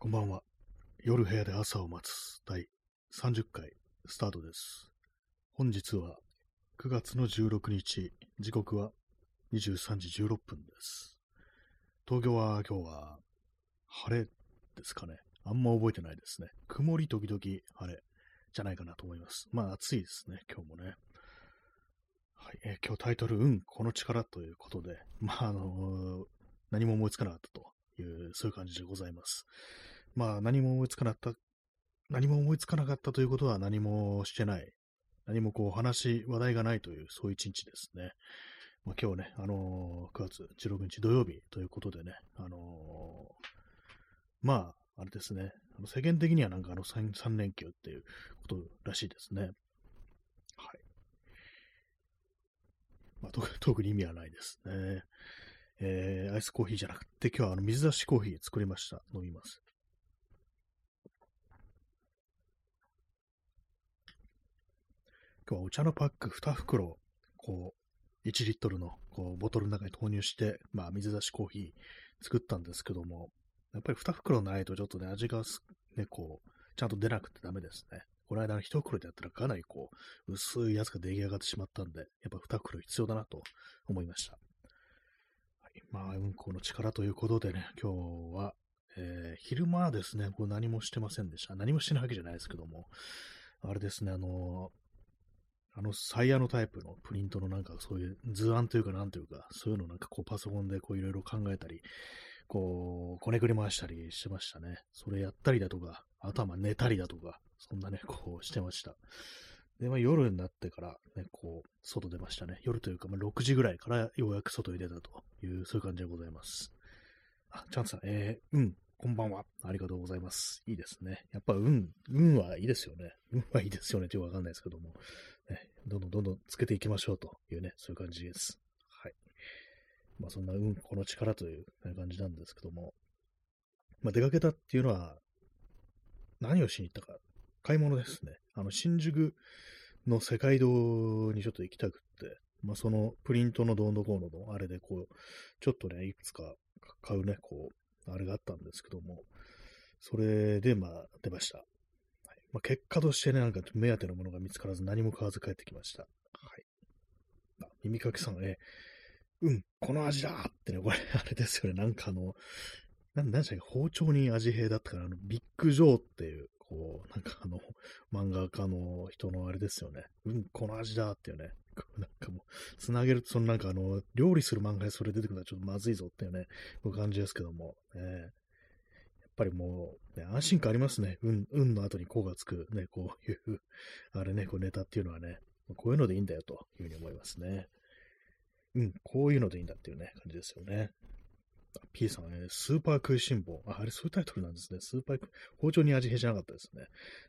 こんばんは。夜部屋で朝を待つ第30回スタートです。本日は9月の16日、時刻は23時16分です。東京は今日は晴れですかね。あんま覚えてないですね。曇り時々晴れじゃないかなと思います。まあ暑いですね、今日もね。はい、えー今日タイトル、うん、この力ということで、まああの何も思いつかなかったという、そういう感じでございます。まあ何も思いつかなかった、何も思いつかなかったということは何もしてない。何もこう話、話題がないという、そういう一日ですね。まあ、今日ね、あのー9月16日土曜日ということでね、あのーまあ、あれですね、あの世間的にはなんかあの 3, 3連休っていうことらしいですね。はい。まあ、特特に意味はないですね。えー、アイスコーヒーじゃなくて、今日はあの水出しコーヒー作りました。飲みます。今日はお茶のパック2袋、こう、1リットルのこうボトルの中に投入して、まあ、水出しコーヒー作ったんですけども、やっぱり2袋ないとちょっとね、味がね、こう、ちゃんと出なくてダメですね。この間の1袋でやったらかなりこう、薄いやつが出来上がってしまったんで、やっぱ2袋必要だなと思いました。まあ、うんこの力ということでね、今日は、えー昼間はですね、こう何もしてませんでした。何もしてないわけじゃないですけども、あれですね、あのあの、サイヤのタイプのプリントのなんかそういう図案というかなんというか、そういうのなんかこうパソコンでこういろいろ考えたり、こう、こねくり回したりしてましたね。それやったりだとか、あとはまあ寝たりだとか、そんなね、こうしてました。で、まあ夜になってからね、こう、外出ましたね。夜というか、まあ6時ぐらいからようやく外に出たという、そういう感じでございます。あ、チャンスさん、えー、うん、こんばんは。ありがとうございます。いいですね。やっぱ、うん、運はいいですよね。運はいいですよねってよくわかんないですけども、ね、どんどんどんどんつけていきましょうというね、そういう感じです。はい。まあそんな運、この力という感じなんですけども、まあ出かけたっていうのは、何をしに行ったか、買い物ですね。あの、新宿の世界堂にちょっと行きたくって、まあそのプリントのどうのこうののあれでこう、ちょっとね、いくつか買うね、こう、あれがあったんですけども、それでまあ出ました。はいまあ、結果としてね、なんか目当てのものが見つからず何も買わず帰ってきました。はい。あ、耳かきさん、え、うん、この味だってね、これ、あれですよね、なんかあの、なん、なんでしたっけ、包丁に味変だったから、あの、ビッグジョーっていう、こう、なんかあの、漫画家の人のあれですよね。うん、この味だっていうね。なんかもう、つなげると、そのなんかあの、料理する漫画でそれ出てくるのはちょっとまずいぞっていうね、こう感じですけども、えやっぱりもう、ね、安心感ありますね。運、運の後にこうがつく、ね、こういう、あれね、こうネタっていうのはね、こういうのでいいんだよというふうに思いますね。うん、こういうのでいいんだっていうね、感じですよね。P さん、ね、スーパー食いしん坊。あ、あれそういうタイトルなんですね。スーパー包丁に味変じゃなかったですね。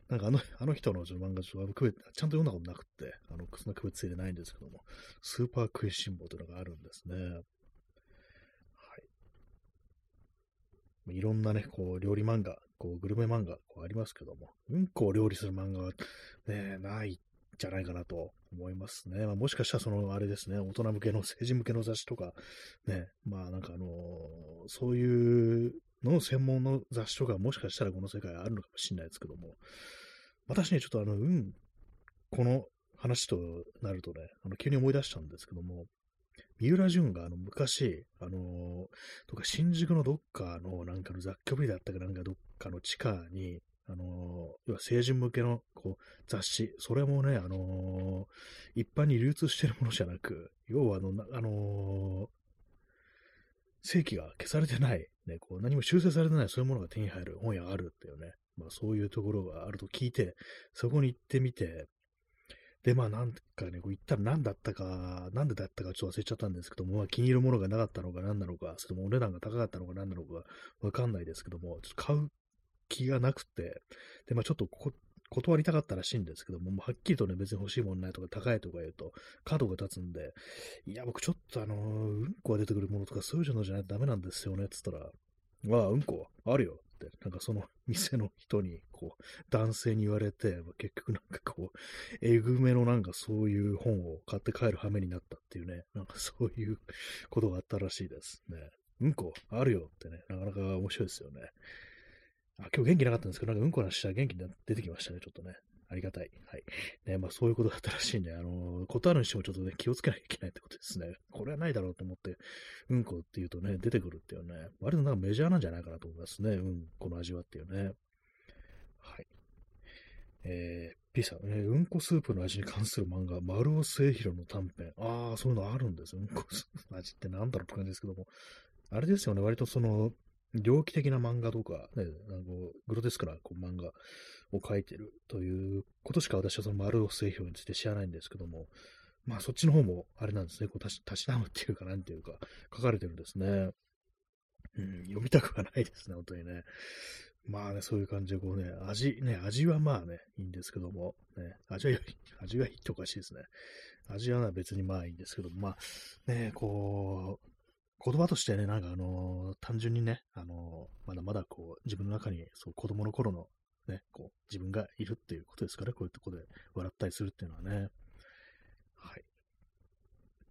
なんかあの、あの人の漫画ちょっと区別ちゃんと読んだことなくって、あの、そんな区別ついてないんですけども、スーパー食いしん坊というのがあるんですね。はい。いろんなね、こう、料理漫画、こう、グルメ漫画、こうありますけども、うんこを料理する漫画は、ね、ないじゃないかなと思いますね。まあ、もしかしたら、その、あれですね、大人向けの、成人向けの雑誌とか、ね、まあ、なんかあのーそういうのの専門の雑誌とか、もしかしたらこの世界あるのかもしれないですけども、私ね、ちょっとあの、うん、この話となるとね、あの、急に思い出したんですけども、三浦淳があの昔、あのーとか新宿のどっかのなんかの雑居ビルだったかなんかどっかの地下に、あのー要は成人向けのこう雑誌、それもね、あのー一般に流通してるものじゃなく、要はあの、あのー正規が消されてない、ね、こう何も修正されてない。そういうものが手に入る本屋があるっていうね、まあそういうところがあると聞いて、そこに行ってみて、で、まあなんかね、こう行ったら何だったか、なんでだったかちょっと忘れちゃったんですけども、まあ気に入るものがなかったのか何なのか、それともお値段が高かったのか何なのかわかんないですけども、ちょっと買う気がなくて、で、まあちょっとこ断りたかったらしいんですけども、もうはっきりとね、別に欲しいものないとか高いとか言うと、角が立つんで、いや、僕ちょっとあのーうんこが出てくるものとかそういうのじゃないとダメなんですよね、つったら、ああ、うんこあるよって、なんかその店の人に、こう、男性に言われて、結局なんかこう、えぐめのなんかそういう本を買って帰る羽目になったっていうね、なんかそういうことがあったらしいですね。うんこあるよってね、なかなか面白いですよね。あ、今日元気なかったんですけど、なんかうんこなしたら元気に出てきましたね、ちょっとね。ありがたい。はい。ね、まあそういうことだったらしいんで、あのー、ことあるにしてもちょっとね、気をつけなきゃいけないってことですね。これはないだろうと思って、うんこっていうとね、出てくるっていうね、割となんかメジャーなんじゃないかなと思いますね。うん、この味はっていうね。はい。えー、P さん、えー、うんこスープの味に関する漫画、丸尾末広の短編。ああ、そういうのあるんです。うんこスープの味ってなんだろうって感じですけども。あれですよね、割とその、猟奇的な漫画とか、ね、あのグロテスクなこう漫画を書いてるということしか私はその丸尾製氷について知らないんですけども、まあそっちの方もあれなんですね、こうたし、なむっていうかなんていうか、書かれてるんですね。うん、読みたくはないですね、本当にね。まあね、そういう感じで、こうね、味、ね、味はまあね、いいんですけども、ね、味は、味がいいっておかしいですね。味は別にまあいいんですけども、まあ、ね、こう、言葉としてね、なんかあのー、単純にね、あのー、まだまだこう、自分の中に、そう、子供の頃のね、こう、自分がいるっていうことですから、こういうとこで笑ったりするっていうのはね。はい。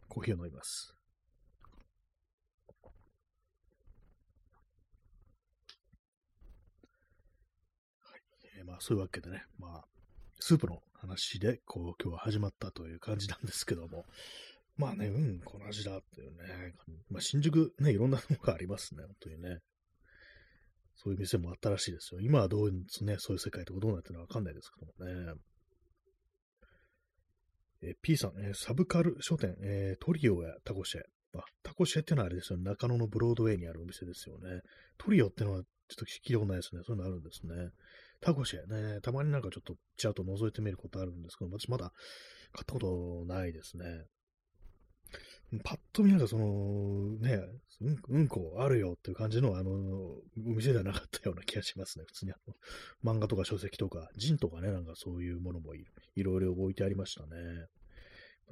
コーヒーを飲みます。はい。えー、まあ、そういうわけでね、まあ、スープの話で、こう、今日は始まったという感じなんですけども、まあね、うん、この味だっていうね。まあ、新宿ね、いろんなものがありますね、本当にね。そういう店もあったらしいですよ。今はどういう、ね、そういう世界とかどうなってるのかわかんないですけどもね。え P さん、え、サブカル書店、えー、トリオやタコシェ。あ、タコシェってのはあれですよ、ね中野のブロードウェイにあるお店ですよね。トリオってのはちょっと聞いたことないですね。そういうのあるんですね。タコシェね、たまになんかちょっとちゃんと覗いてみることあるんですけど、私まだ買ったことないですね。パッと見なんかその、ね、うん、うんこあるよっていう感じの、あの、お店ではなかったような気がしますね。普通にあの、漫画とか書籍とか、ジンとかね、なんかそういうものもいろいろ置いてありましたね。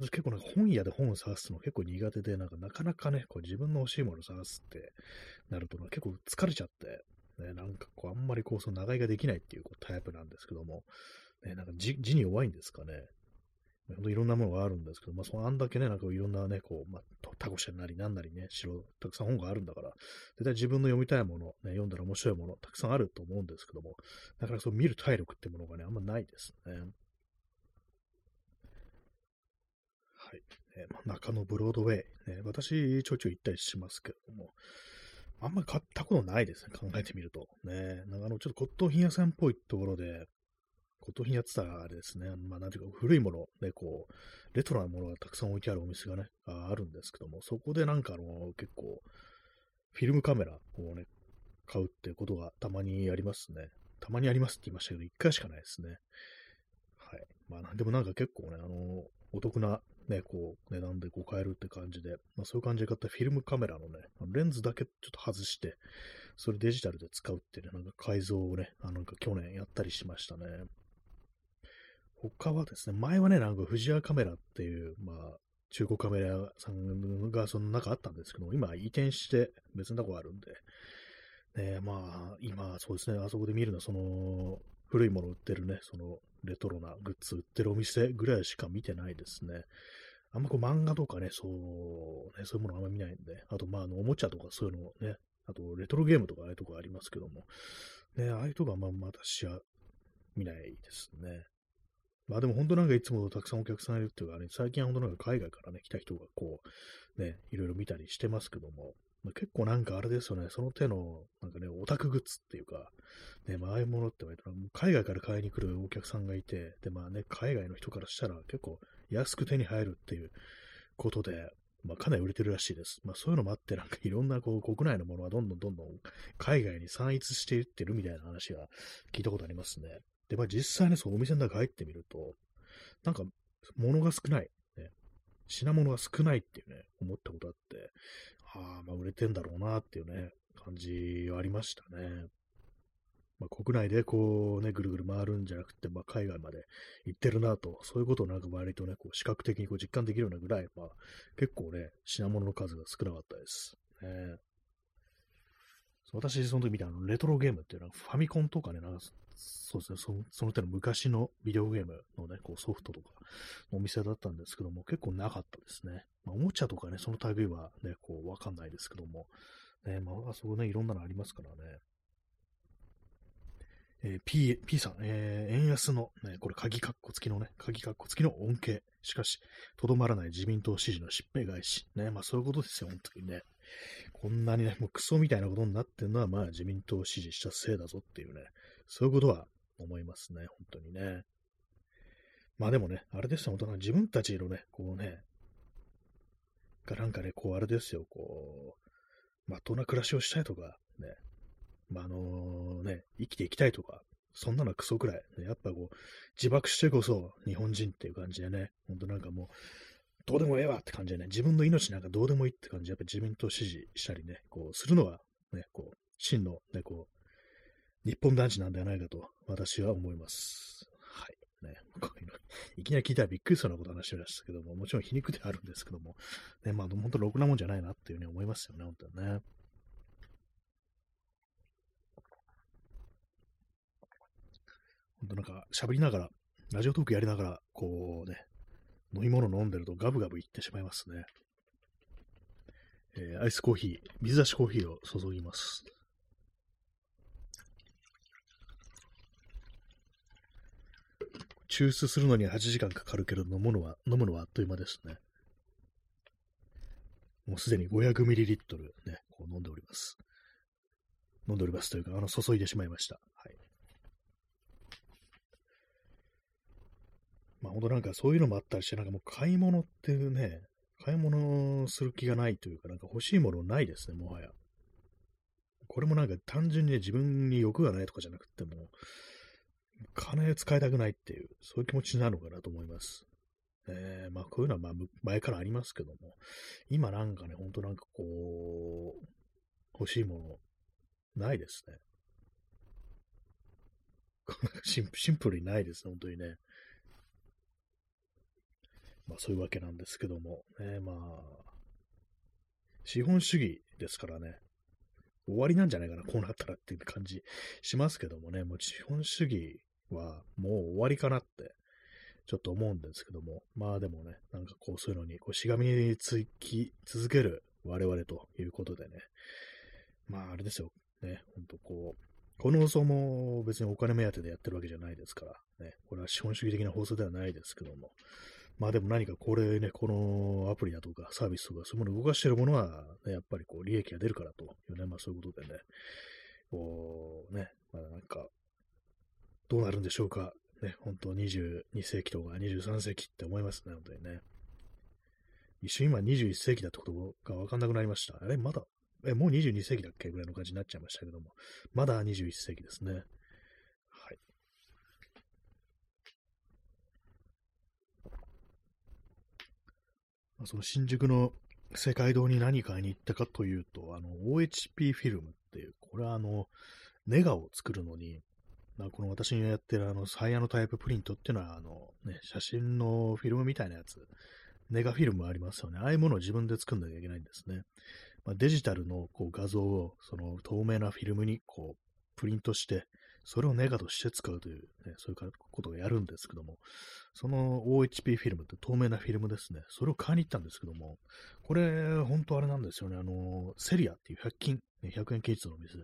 私結構なんか本屋で本を探すの結構苦手で、なんかなかなかね、こう自分の欲しいものを探すってなると、結構疲れちゃって、ね、なんかこうあんまりこうその長居ができないっていうこうタイプなんですけども、ね、なんか字に弱いんですかね。いろんなものがあるんですけど、まあ、そのあんだけね、なんかいろんなね、こう、まあ、タコシャなりなんなりね、白、たくさん本があるんだから、絶対自分の読みたいもの、ね、読んだら面白いもの、たくさんあると思うんですけども、だからそう見る体力ってものがね、あんまないですね。はい。え、まあ、中野ブロードウェイ、ね、私、ちょいちょい行ったりしますけども、あんまり買ったことないですね、考えてみると。ね、長野ちょっと骨董品屋さんっぽいところで、骨董品やってたあれですね、まあなんていうか古いもの、ね、こう、レトロなものがたくさん置いてあるお店がね、あるんですけども、そこでなんかあの、結構、フィルムカメラをね、買うってことがたまにありますね。たまにありますって言いましたけど、一回しかないですね。はい。まあ、でもなんか結構ね、あの、お得なね、こう、値段でこう買えるって感じで、まあそういう感じで買ったフィルムカメラのね、レンズだけちょっと外して、それデジタルで使うってね、なんか改造をね、あのなんか去年やったりしましたね。他はですね、前はね、なんか藤屋カメラっていう、まあ、中古カメラさんがその中あったんですけども、今移転して別のとこあるんで、ね、まあ、今、そうですね、あそこで見るのは、その、古いもの売ってるね、その、レトロなグッズ売ってるお店ぐらいしか見てないですね。あんまこう漫画とかね、そう、ね、そういうものあんま見ないんで、あと、まあ、あの、おもちゃとかそういうのね、あと、レトロゲームとかああいうとこありますけども、ね、ああいうとこはまあ、私は見ないですね。まあでも本当なんかいつもたくさんお客さんいるっていうかね、最近は本当なんか海外からね、来た人がこう、ね、いろいろ見たりしてますけども、まあ、結構なんかあれですよね、その手の、なんかね、オタクグッズっていうか、ね、まあああいうものって言われたら、海外から買いに来るお客さんがいて、で、まあね、海外の人からしたら結構安く手に入るっていうことで、まあかなり売れてるらしいです。まあそういうのもあって、なんかいろんなこう国内のものがどんどんどんどん海外に散逸していってるみたいな話は聞いたことありますね。で、まあ実際ね、そうお店の中入ってみると、なんか物が少ない。ね、品物が少ないっていうね、思ったことあって、ああ、まあ売れてんだろうなっていうね、感じはありましたね。まあ、国内でこうね、ぐるぐる回るんじゃなくて、まあ、海外まで行ってるなと、そういうことをなんか割とね、こう視覚的にこう実感できるようなぐらい、まあ、結構ね、品物の数が少なかったです。ね、私、その時見たあのレトロゲームっていうのは、ファミコンとかね、なんかそうですね、そその手の昔のビデオゲームのね、こうソフトとかのお店だったんですけども、結構なかったですね。まあ、おもちゃとかね、その類はね、こうわかんないですけども、ね、まあ、あそこね、いろんなのありますからね。えー、P、P さん、えー、円安の、ね、これ鍵括弧付きのね、鍵括弧付きの恩恵。しかし、とどまらない自民党支持の疾病返し。ね、まあそういうことですよ、本当にね。こんなにね、もうクソみたいなことになってるのは、まあ自民党を支持したせいだぞっていうね、そういうことは思いますね、本当にね。まあでもね、あれですよ、本当自分たちのね、こうね、がなんかね、こうあれですよ、こう、まっとうな暮らしをしたいとか、ね、まあ、あのね、生きていきたいとか、そんなのクソくらい、ね、やっぱこう、自爆してこそ日本人っていう感じでね、ほんとなんかもう、どうでもええわって感じでね、自分の命なんかどうでもいいって感じで、やっぱ自民党支持したりね、こう、するのは、ね、こう、真の、ね、こう、日本男児なんではないかと、私は思います。はい。ね、こういうの、いきなり聞いたらびっくりするようなこと話してましたけども、もちろん皮肉ではあるんですけども、ね、まあ、本当ろくなもんじゃないなっていうふうに思いますよね、本当にね。本当なんか喋りながら、ラジオトークやりながら、こうね、飲み物飲んでるとガブガブいってしまいますね。えー、アイスコーヒー、水出しコーヒーを注ぎます。抽出するのには8時間かかるけど、飲むのは、飲むのはあっという間ですね。もうすでに 500ml ね、こう飲んでおります。飲んでおりますというか、あの、注いでしまいました。はい。まあ本当なんかそういうのもあったりして、なんかもう買い物っていうね、買い物する気がないというか、なんか欲しいものないですね、もはや。これもなんか単純にね、自分に欲がないとかじゃなくても、金を使いたくないっていう、そういう気持ちなのかなと思います。えー、まあこういうのはまあ前からありますけども、今なんかね、ほんとなんかこう、欲しいもの、ないですね。シンプルにないですね、本当にね。まあそういうわけなんですけども、ね、まあ、資本主義ですからね、終わりなんじゃないかな、こうなったらっていう感じしますけどもね、もう資本主義はもう終わりかなって、ちょっと思うんですけども、まあでもね、なんかこうそういうのにこうしがみつき続ける我々ということでね、まああれですよ、ね、ほんとこう、この放送も別にお金目当てでやってるわけじゃないですから、ね、これは資本主義的な放送ではないですけども、まあでも何かこれね、このアプリだとかサービスとかそういうものを動かしてるものは、ね、やっぱりこう利益が出るからというね、まあそういうことでね、こうね、まあなんか、どうなるんでしょうか。ね、本当22世紀とか23世紀って思いますね、本当にね。一瞬今21世紀だってことがわかんなくなりました。あれまだ、え、もう22世紀だっけぐらいの感じになっちゃいましたけども、まだ21世紀ですね。まあ、その新宿の世界堂に何買いに行ったかというと、あの、OHP フィルムっていう、これはあの、ネガを作るのに、まあ、この私がやってるあの、サイヤのタイププリントっていうのは、あの、ね、写真のフィルムみたいなやつ、ネガフィルムありますよね。ああいうものを自分で作んなきゃいけないんですね。まあ、デジタルのこう画像を、その透明なフィルムにこう、プリントして、それをネガとして使うという、ね、そういうことをやるんですけども、その OHP フィルムって透明なフィルムですね。それを買いに行ったんですけども、これ、本当あれなんですよね。あの、セリアっていう100均、100円均一のお店、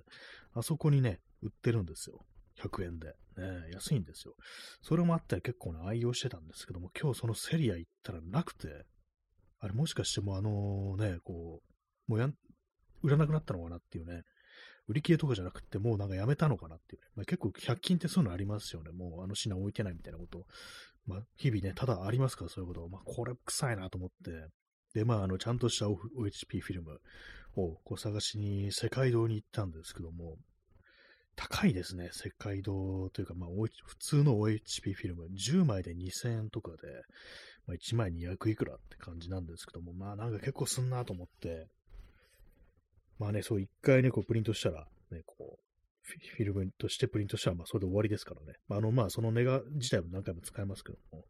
あそこにね、売ってるんですよ。100円で。ね、安いんですよ。それもあって結構ね、愛用してたんですけども、今日そのセリア行ったらなくて、あれもしかしてもうあのね、こう、もうやん、売らなくなったのかなっていうね、売り切れとかじゃなくて、もうなんかやめたのかなっていう、ね。まあ、結構100均ってそういうのありますよね。もうあの品置いてないみたいなこと。まあ、日々ね、ただありますから、そういうこと。まあ、これ臭いなと思って。で、まあ、あの、ちゃんとした OHP フィルムをこう探しに世界堂に行ったんですけども、高いですね。世界堂というか、まあ、普通の OHP フィルム。10枚で2000円とかで、まあ、1枚200いくらって感じなんですけども、まあ、なんか結構すんなと思って、まあね、そう一回ね、こうプリントしたら、ね、こう、フィルムとしてプリントしたら、まあそれで終わりですからね。まあ、の、まあそのネガ自体も何回も使えますけども、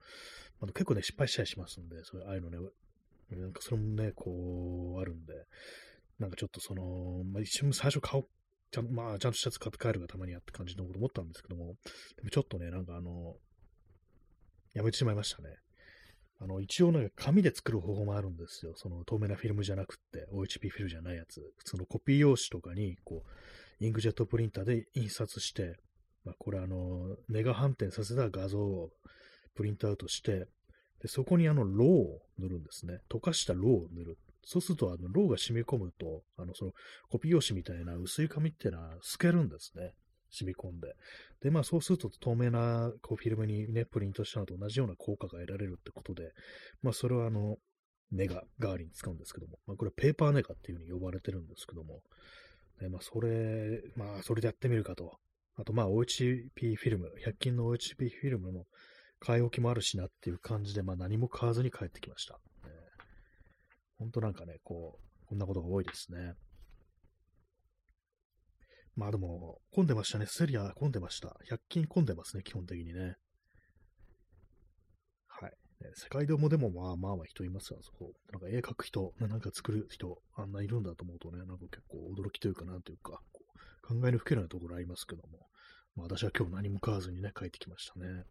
まあ、結構ね、失敗したりしますんで、そういう、ああいうのね、なんかそれもね、こう、あるんで、なんかちょっとその、まあ一瞬最初買おう、ちゃんまあちゃんとしたやつ買って帰るがたまにやって感じのこと思ったんですけども、でもちょっとね、なんかあの、やめてしまいましたね。あの、一応ね、紙で作る方法もあるんですよ。その透明なフィルムじゃなくって、OHP フィルじゃないやつ。普通のコピー用紙とかに、こう、インクジェットプリンターで印刷して、まあ、これあの、ネガ反転させた画像をプリントアウトして、でそこにあの、ロウを塗るんですね。溶かしたロウを塗る。そうすると、あの、ロウが染み込むと、あの、その、コピー用紙みたいな薄い紙っていうのは透けるんですね。染み込んで。で、まあそうすると透明なこうフィルムにね、プリントしたのと同じような効果が得られるってことで、まあそれはあの、ネガ代わりに使うんですけども、まあこれはペーパーネガっていう風に呼ばれてるんですけども、ね、まあそれ、まあそれでやってみるかと。あとまあ OHP フィルム、100均の OHP フィルムの買い置きもあるしなっていう感じで、まあ何も買わずに帰ってきました。ね、ほんとなんかね、こう、こんなことが多いですね。まあでも、混んでましたね。セリア混んでました。100均混んでますね、基本的にね。はい。ね、世界でもでもまあまあまあ人いますよ、そこ。なんか絵描く人、なんか作る人、あんないるんだと思うとね、なんか結構驚きというかなんというか、う考えの吹けないところありますけども。まあ私は今日何も買わずにね、帰ってきましたね。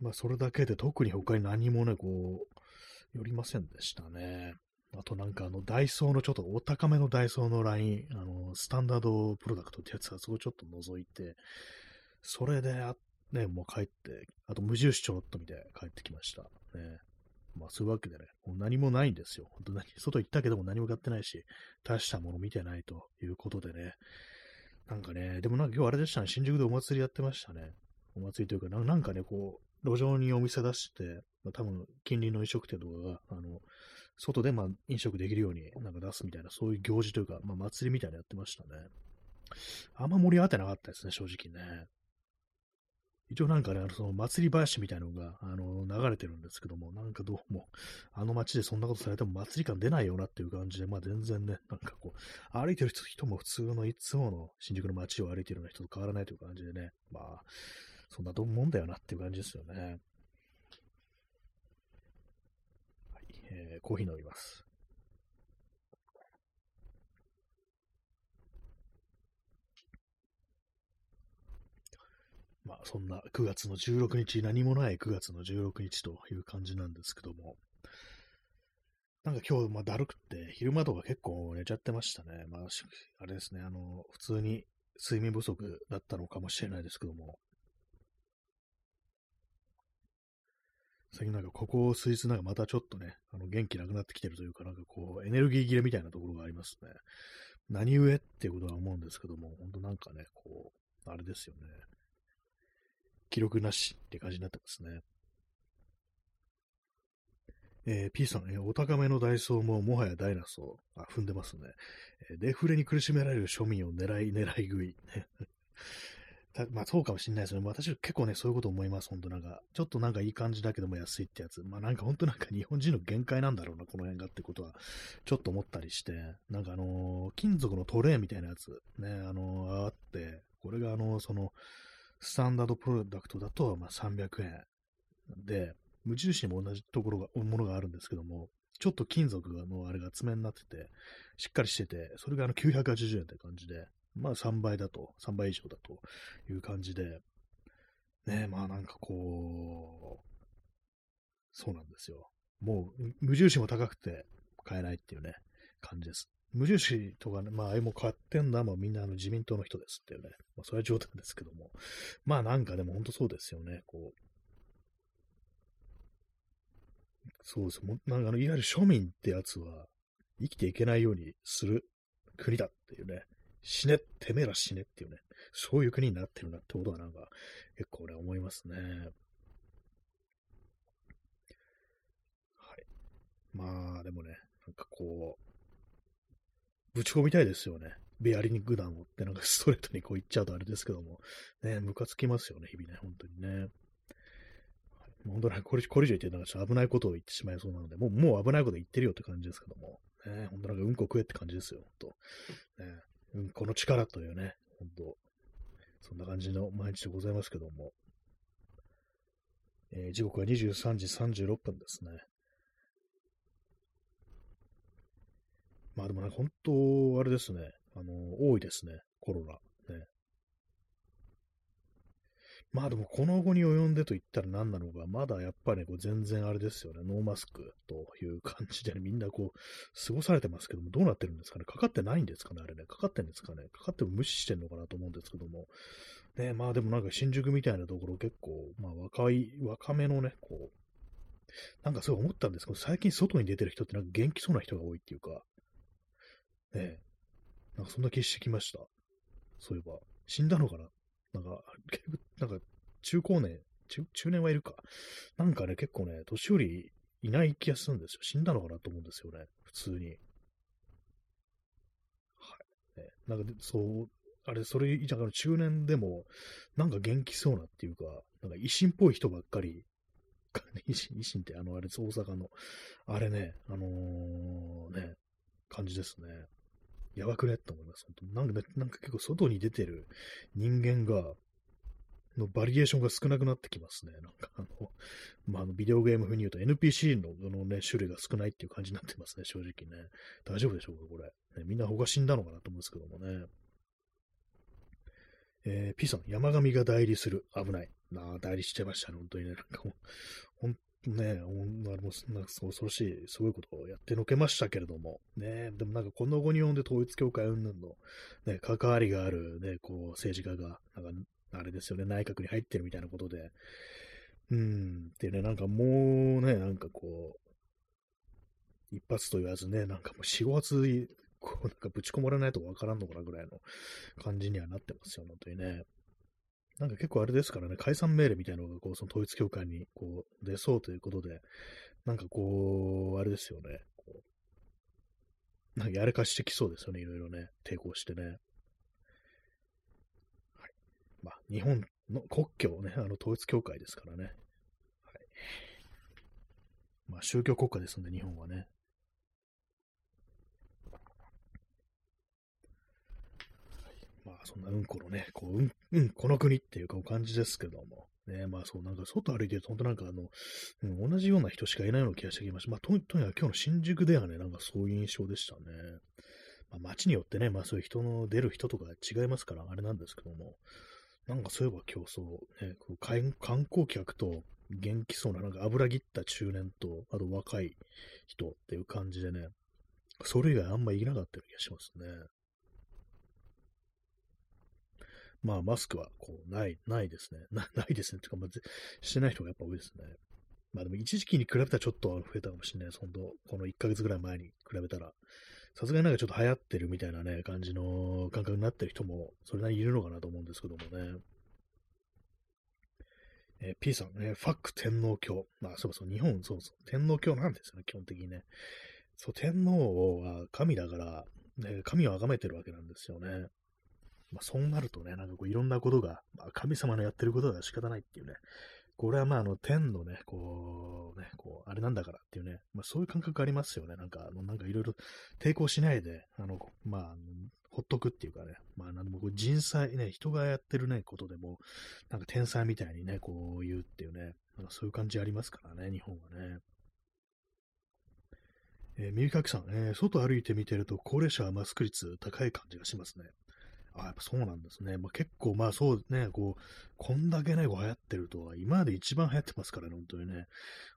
まあそれだけで特に他に何もね、こう、寄りませんでしたね。あとなんかあの、ダイソーのちょっとお高めのダイソーのライン、あの、スタンダードプロダクトってやつがそこちょっと覗いて、それで、ね、もう帰って、あと無印ちょろっと見て帰ってきました。ね。まあそういうわけでね、もう何もないんですよ。本当に、外行ったけども何も買ってないし、大したもの見てないということでね。なんかね、でもなんか今日あれでしたね、新宿でお祭りやってましたね。お祭りというか、なんかね、こう、路上にお店出して、まあ、多分近隣の飲食店とかが、あの、外でまあ飲食できるようになんか出すみたいな、そういう行事というか、まあ祭りみたいなやってましたね。あんま盛り上がってなかったですね、正直ね。一応なんかね、あのその祭り林みたいなのが、あの、流れてるんですけども、なんかどうも、あの街でそんなことされても祭り感出ないよなっていう感じで、まあ全然ね、なんかこう、歩いてる人も普通のいつもの新宿の街を歩いてるような人と変わらないという感じでね、まあ、そんなもんだよなっていう感じですよね。えー、コーヒー飲みます。まあ、そんな9月の16日、何もない9月の16日という感じなんですけども、なんか今日、まあ、だるくって、昼間とか結構寝ちゃってましたね。まあ、あれですね、あの、普通に睡眠不足だったのかもしれないですけども、最近なんかここ数日なんかまたちょっとね、あの元気なくなってきてるというか、なんかこう、エネルギー切れみたいなところがありますね。何故っていうことは思うんですけども、本当なんかね、こう、あれですよね。記録なしって感じになってますね。えー、P さん、えー、お高めのダイソーももはやダイナソー。あ、踏んでますね。えー、デフレに苦しめられる庶民を狙い、狙い食い。まあそうかもしんないですね。私結構ね、そういうこと思います。本当なんか、ちょっとなんかいい感じだけども安いってやつ。まあなんか本当なんか 日本人の限界なんだろうな、この辺がってことは、ちょっと思ったりして、なんかあのー、金属のトレーみたいなやつ、ね、あのー、あって、これがあのー、その、スタンダードプロダクトだと、まあ300円で、無印にも同じところが、ものがあるんですけども、ちょっと金属のあれが爪になってて、しっかりしてて、それがあの980円って感じで、まあ3倍だと、3倍以上だという感じで、ねまあなんかこう、そうなんですよ。もう無印も高くて買えないっていうね、感じです。無印とかね、まあ、あれも買ってんだ、まあみんなあの自民党の人ですっていうね、まあそれは冗談ですけども、まあなんかでも本当そうですよね、こう。そうです。もなんかあの、いわゆる庶民ってやつは生きていけないようにする国だっていうね、死ね、てめえら死ねっていうね、そういう国になってるなってことはなんか、結構俺は思いますね。はい。まあ、でもね、なんかこう、ぶち込みたいですよね。ベアリング弾をってなんか ストレートにこう言っちゃうとあれですけども、ね、ムカつきますよね、日々ね、本当にね。本当にこれ、これ以上言ってなんかちょっと危ないことを言ってしまいそうなので、もう、もう危ないこと言ってるよって感じですけども、ね、本当なんかうんこ食えって感じですよ、本当。ね、うん、この力というね、本当そんな感じの毎日でございますけども。えー、時刻は23時36分ですね。まあでもね、本当、あれですね、あの、多いですね、コロナ。ね。まあでもこの後に及んでと言ったら何なのか、まだやっぱり、ね、こう全然あれですよね、ノーマスクという感じで、ね、みんなこう、過ごされてますけども、どうなってるんですかねかかってないんですかねあれね。かかってんですかねかかっても無視してんのかなと思うんですけども。ね、まあでもなんか新宿みたいなところ結構、まあ若い、若めのね、こう、なんかそう思ったんですけど、最近外に出てる人ってなんか元気そうな人が多いっていうか、ねえなんかそんな気してきました。そういえば。死んだのかななんか、なんか、中高年、中、中年はいるか。なんかね、結構ね、年寄りいない気がするんですよ。死んだのかなと思うんですよね。普通に。はい。ね、なんか、そう、あれ、それ、だから中年でも、なんか元気そうなっていうか、なんか維新っぽい人ばっかり、維新、維新ってあの、あれ、大阪の、あれね、あのー、ね、感じですね。やばくね？って思います。本当なんか、なんか結構外に出てる人間が、のバリエーションが少なくなってきますね。なんかあの、まあ、あのビデオゲーム風に言うと NPC のの、ね、種類が少ないっていう感じになってますね、正直ね。大丈夫でしょうか、これ。ね、みんな他死んだのかなと思うんですけどもね。えー、P さん、山上が代理する。危ない。なあ、代理しちゃいましたね、本当にね。なんかもう、ほんね、あれもなんか恐ろしい、すごいことをやってのけましたけれども、ね、でもなんかこの後に読んで統一教会云々の、ね、関わりがある、ね、こう、政治家が、なんか、あれですよね、内閣に入ってるみたいなことで、うん、でね、なんかもうね、なんかこう、一発と言わずね、なんかもう4、5発、こう、なんかぶち込まれないとわからんのかなぐらいの感じにはなってますよ、本当にね。なんか結構あれですからね、解散命令みたいなのが、こう、その統一教会に、こう、出そうということで、なんかこう、あれですよね、なんかやらかしてきそうですよね、いろいろね、抵抗してね。はい。まあ、日本の国境ね、あの、統一教会ですからね。はい。まあ、宗教国家ですんで、日本はね。まあ、そんなうんこのね、こう、うん、うん、この国っていうか、感じですけども。ね、まあそう、なんか外歩いてると、本当なんかあの、うん、同じような人しかいないような気がしてきました。まあと、にかく今日の新宿ではね、なんかそういう印象でしたね。まあ街によってね、まあそういう人の出る人とか違いますから、あれなんですけども、なんかそういえば競争、ね、こう観光客と元気そうな、なんか油切った中年と、あと若い人っていう感じでね、それ以外あんまいなかったような気がしますね。まあ、マスクは、こう、ない、ないですね。な ないですね。てか、まあ、してない人がやっぱ多いですね。まあでも一時期に比べたらちょっと増えたかもしれないです。本当この1ヶ月ぐらい前に比べたら。さすがになんかちょっと流行ってるみたいなね、感じの感覚になってる人も、それなりにいるのかなと思うんですけどもね。えー、P さん、ね、ファック天皇教。まあ、そうそう、日本、そうそう、天皇教なんですよね、基本的にね。そう、天皇は神だから、ね、神を崇めてるわけなんですよね。まあ、そうなるとね、なんかこういろんなことが、まあ、神様のやってることは仕方ないっていうね、これはまあ、あの、天のね、こう、ね、こう、あれなんだからっていうね、まあ、そういう感覚ありますよね。なんか、あの、なんかいろいろ抵抗しないで、あの、まあ、ほっとくっていうかね、まあ、なんでもこう人災、ね、人がやってるね、ことでも、なんか天才みたいにね、こう言うっていうね、なんかそういう感じありますからね、日本はね。えー、耳かきさん、えー、外歩いてみてると高齢者はマスク率高い感じがしますね。あ、やっぱそうなんですね。まあ、結構、まあそうね、こう、こんだけね、流行ってるとは、今まで一番流行ってますからね、本当にね。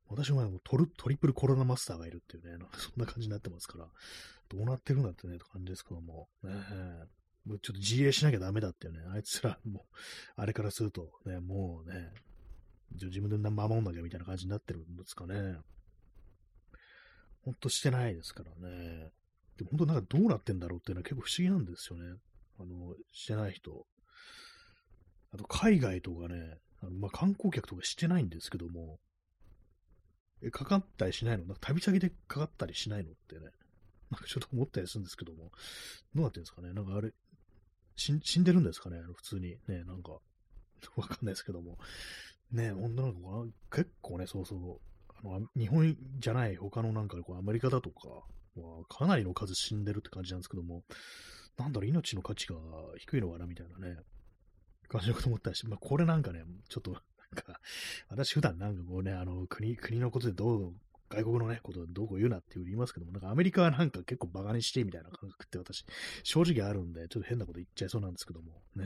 私もトルトリプルコロナマスターがいるっていうね、なんかそんな感じになってますから、どうなってるんだってね、と感じですけども、ね、もうちょっと自衛しなきゃダメだっていうね、あいつら、もう、あれからすると、ね、もうね、自分で守んなきゃみたいな感じになってるんですかね。ほんとしてないですからね。でも本当なんかどうなってんだろうっていうのは結構不思議なんですよね。あの、してない人。あと、海外とかね、あのまあ、観光客とかしてないんですけども、え、かかったりしないの？なんか旅先でかかったりしないの？ってね、なんかちょっと思ったりするんですけども、どうなってるんですかね？なんかあれ、死んでるんですかね？普通に。ね、なんか、わかんないですけども。ね、ほんとなんか結構ね、そうそう、あの、日本じゃない他のなんかこうアメリカだとかはかなりの数死んでるって感じなんですけども、なんだろう、命の価値が低いのかなみたいなね、感じのこと思ったし、まあ、これなんかね、ちょっと、なんか、私普段なんかこうね、あの、国、国のことでどう外国のね、ことどうこう言うなっていう言いますけども、なんかアメリカはなんか結構バカにしてみたいな感覚って私、正直あるんで、ちょっと変なこと言っちゃいそうなんですけども、ね、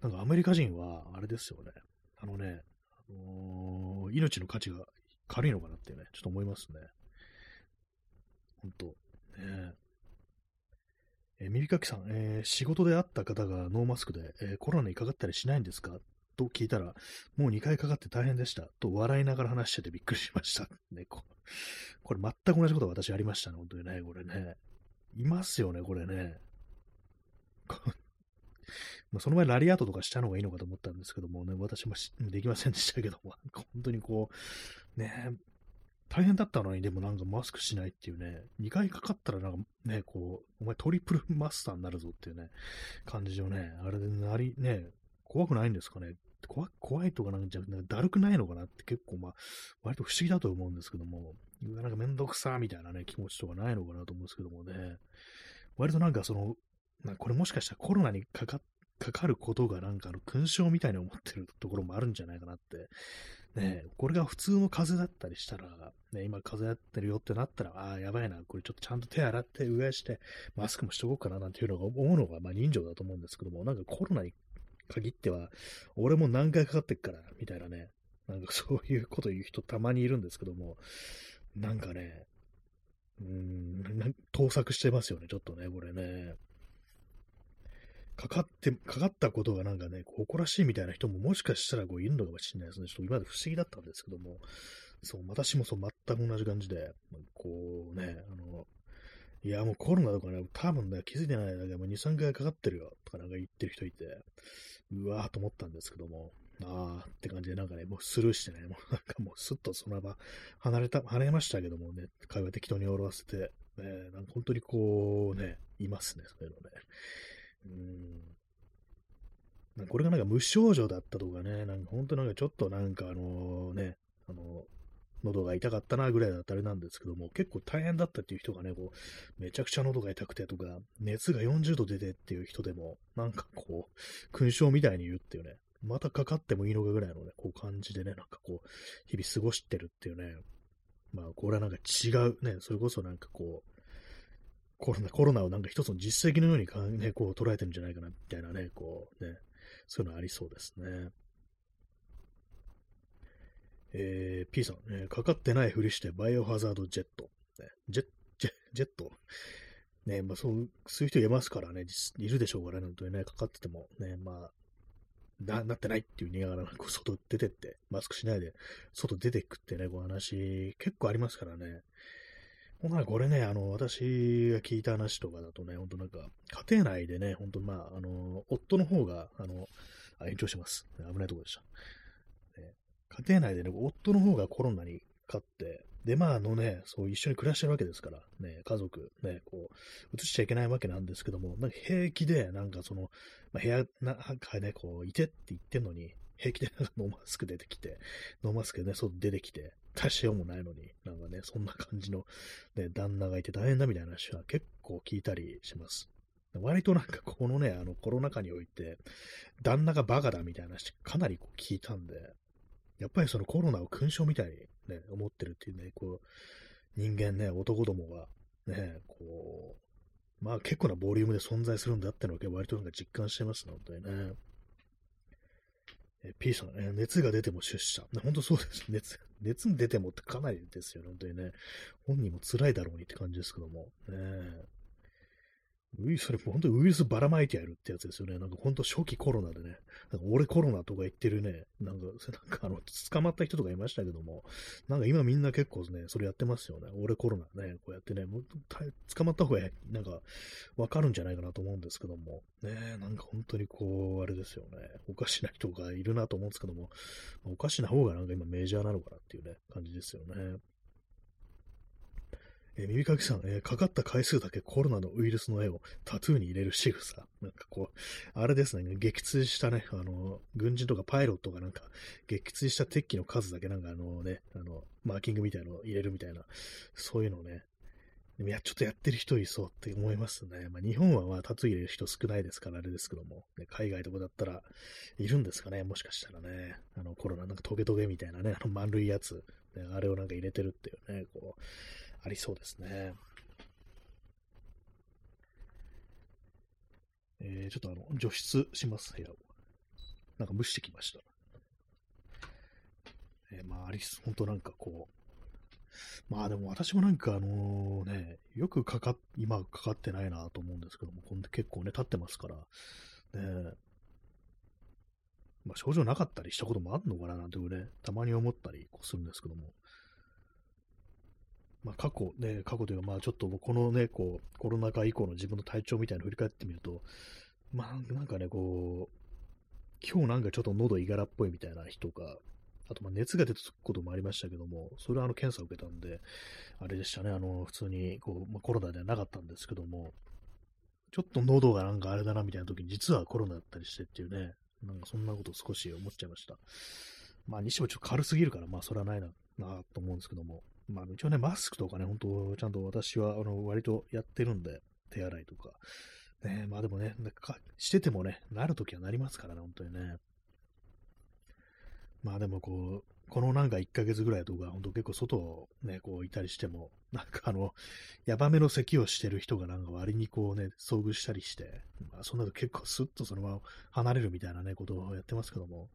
なんかアメリカ人は、あれですよね、あのね、あのー、命の価値が軽いのかなってね、ちょっと思いますね。本当ね。えー、耳かきさん、えー、仕事で会った方がノーマスクで、えー、コロナにかかったりしないんですか？と聞いたら、もう2回かかって大変でした。と笑いながら話しててびっくりしました。ね、これ全く同じこと私ありましたね、本当にね、これね。いますよね、これね。まその前ラリアートとかしたのがいいのかと思ったんですけどもね、私もできませんでしたけども、本当にこう、ね、大変だったのに、でもなんかマスクしないっていうね、2回かかったらなんかね、こう、お前トリプルマスターになるぞっていうね、感じのね、あれでなり、ね、怖くないんですかね？怖怖いとかなんじゃなくて、だるくないのかなって結構まあ、割と不思議だと思うんですけども、なんかめんどくさみたいなね、気持ちとかないのかなと思うんですけどもね、割となんかその、なこれもしかしたらコロナにかかかかることがなんかの勲章みたいに思ってるところもあるんじゃないかなってねこれが普通の風邪だったりしたら、ね、今風邪やってるよってなったら、ああ、やばいな、これちょっとちゃんと手洗って、うがいして、マスクもしとこうかななんていうのが思うのが、まあ人情だと思うんですけども、なんかコロナに限っては、俺も何回かかってっから、みたいなね、なんかそういうこと言う人たまにいるんですけども、なんかね、うーん、盗作してますよね、ちょっとね、これね。かかって、かかったことがなんかね、誇らしいみたいな人ももしかしたらこういるのかもしれないですね。ちょっと今まで不思議だったんですけども、そう、私もそう全く同じ感じで、こうね、あの、いや、もうコロナとかね、多分ね、気づいてないだけでも2、3回かかってるよ、とかなんか言ってる人いて、うわーと思ったんですけども、あーって感じでなんかね、もうスルーしてね、もうなんかもうスッとその場離れた、離れましたけどもね、会話適当に終わらせて、ね、なんか本当にこうね、いますね、そういうのね。うん。これがなんか無症状だったとかね、なんか本当なんかちょっとなんかあのね、あの、喉が痛かったなぐらいだったあれなんですけども、結構大変だったっていう人がね、こう、めちゃくちゃ喉が痛くてとか、熱が40度出てっていう人でも、なんかこう、勲章みたいに言うっていうね、またかかってもいいのかぐらいのね、こう感じでね、なんかこう、日々過ごしてるっていうね、まあ、これはなんか違うね、それこそなんかこう、コロナ、コロナをなんか一つの実績のようにか、ね、こう捉えてるんじゃないかな、みたいなね、こうね、そういうのありそうですね。えー、P さん、えー、かかってないふりしてバイオハザードジェット。ね、ジェジェジェット？ね、まあそう、そういう人いますからね、いるでしょうからね、本当にね、かかってても、ね、まあ、な、なってないっていう言いながら、こう外出てって、マスクしないで、外出てくってね、こう話、結構ありますからね。ほんとこれね、あの、私が聞いた話とかだとね、ほんとなんか、家庭内でね、ほんとまあ、あの、夫の方が、あの、あ、延長します。危ないとこでした。ね、家庭内でね、夫の方がコロナにかかって、で、まあ、あのね、そう一緒に暮らしてるわけですから、ね、家族、ね、こう、移しちゃいけないわけなんですけども、なんか平気で、なんかその、まあ、部屋、なんかね、こう、いてって言ってんのに、平気でノーマスク出てきて、ノーマスクでね、外出てきて、大しようもないのに、なんかね、そんな感じの、ね、旦那がいて大変だみたいな話は結構聞いたりします。割となんかこのね、あのコロナ禍において、旦那がバカだみたいな話かなりこう聞いたんで、やっぱりそのコロナを勲章みたいにね、思ってるっていうね、こう、人間ね、男どもが、ね、こう、まあ結構なボリュームで存在するんだってのは割となんか実感してますのでね。え P さん、え、熱が出ても出社。本当そうです。熱、熱出てもってかなりですよね、本当にね。本人も辛いだろうにって感じですけども。ねウイルス、それ本当にウイルスばらまいてやるってやつですよね。なんか本当初期コロナでね、なんか俺コロナとか言ってるね、なんか、なんかあの、捕まった人とかいましたけども、なんか今みんな結構ね、それやってますよね。俺コロナね、こうやってね、もう捕まった方がなんかわかるんじゃないかなと思うんですけども、ね、なんか本当にこう、あれですよね、おかしな人がいるなと思うんですけども、おかしな方がなんか今メジャーなのかなっていうね、感じですよね。えー、耳かきさん、えー、かかった回数だけコロナのウイルスの絵をタトゥーに入れる仕草。なんかこう、あれですね、撃墜したね、あの、軍人とかパイロットがなんか、撃墜した敵機の数だけなんかあのね、あの、マーキングみたいなのを入れるみたいな、そういうのをね、でもや、ちょっとやってる人いそうって思いますね。まあ、日本はまあタトゥー入れる人少ないですからあれですけども、ね、海外とかだったらいるんですかね、もしかしたらね。あのコロナなんかトゲトゲみたいなね、あの丸いやつ、ね、あれをなんか入れてるっていうね、こう、ありそうですね。えー、ちょっとあの、除湿します、部屋を。なんか蒸してきました。えー、まあ、あり、本当なんかこう、まあでも私もなんかあのね、よくかか今かかってないなと思うんですけども、こんで結構ね、経ってますから、ね、まあ症状なかったりしたこともあるのかななんてね、たまに思ったりするんですけども、まあ過去ね、過去というかまあちょっとこのね、こう、コロナ禍以降の自分の体調みたいなの振り返ってみると、まあなんかね、こう、今日なんかちょっと喉いがらっぽいみたいな人が、あとまあ熱が出てたこともありましたけども、それはあの検査を受けたんで、あれでしたね、あの、普通にこう、まあ、コロナではなかったんですけども、ちょっと喉がなんかあれだなみたいな時に実はコロナだったりしてっていうね、なんかそんなことを少し思っちゃいました。まあ、にしてもちょっと軽すぎるから、まあ、それはないな、なと思うんですけども。まあ、一応ね、マスクとかね、本当ちゃんと私は、あの、割とやってるんで、手洗いとか。ね、まあでもね、なんかしててもね、なるときはなりますからね、本当にね。まあでもこう、このなんか1ヶ月ぐらいとか、ほんと結構外をね、こういたりしても、なんかあの、ヤバめの咳をしてる人がなんか割にこうね、遭遇したりして、まあそんなの結構スッとそのまま離れるみたいなね、ことをやってますけども、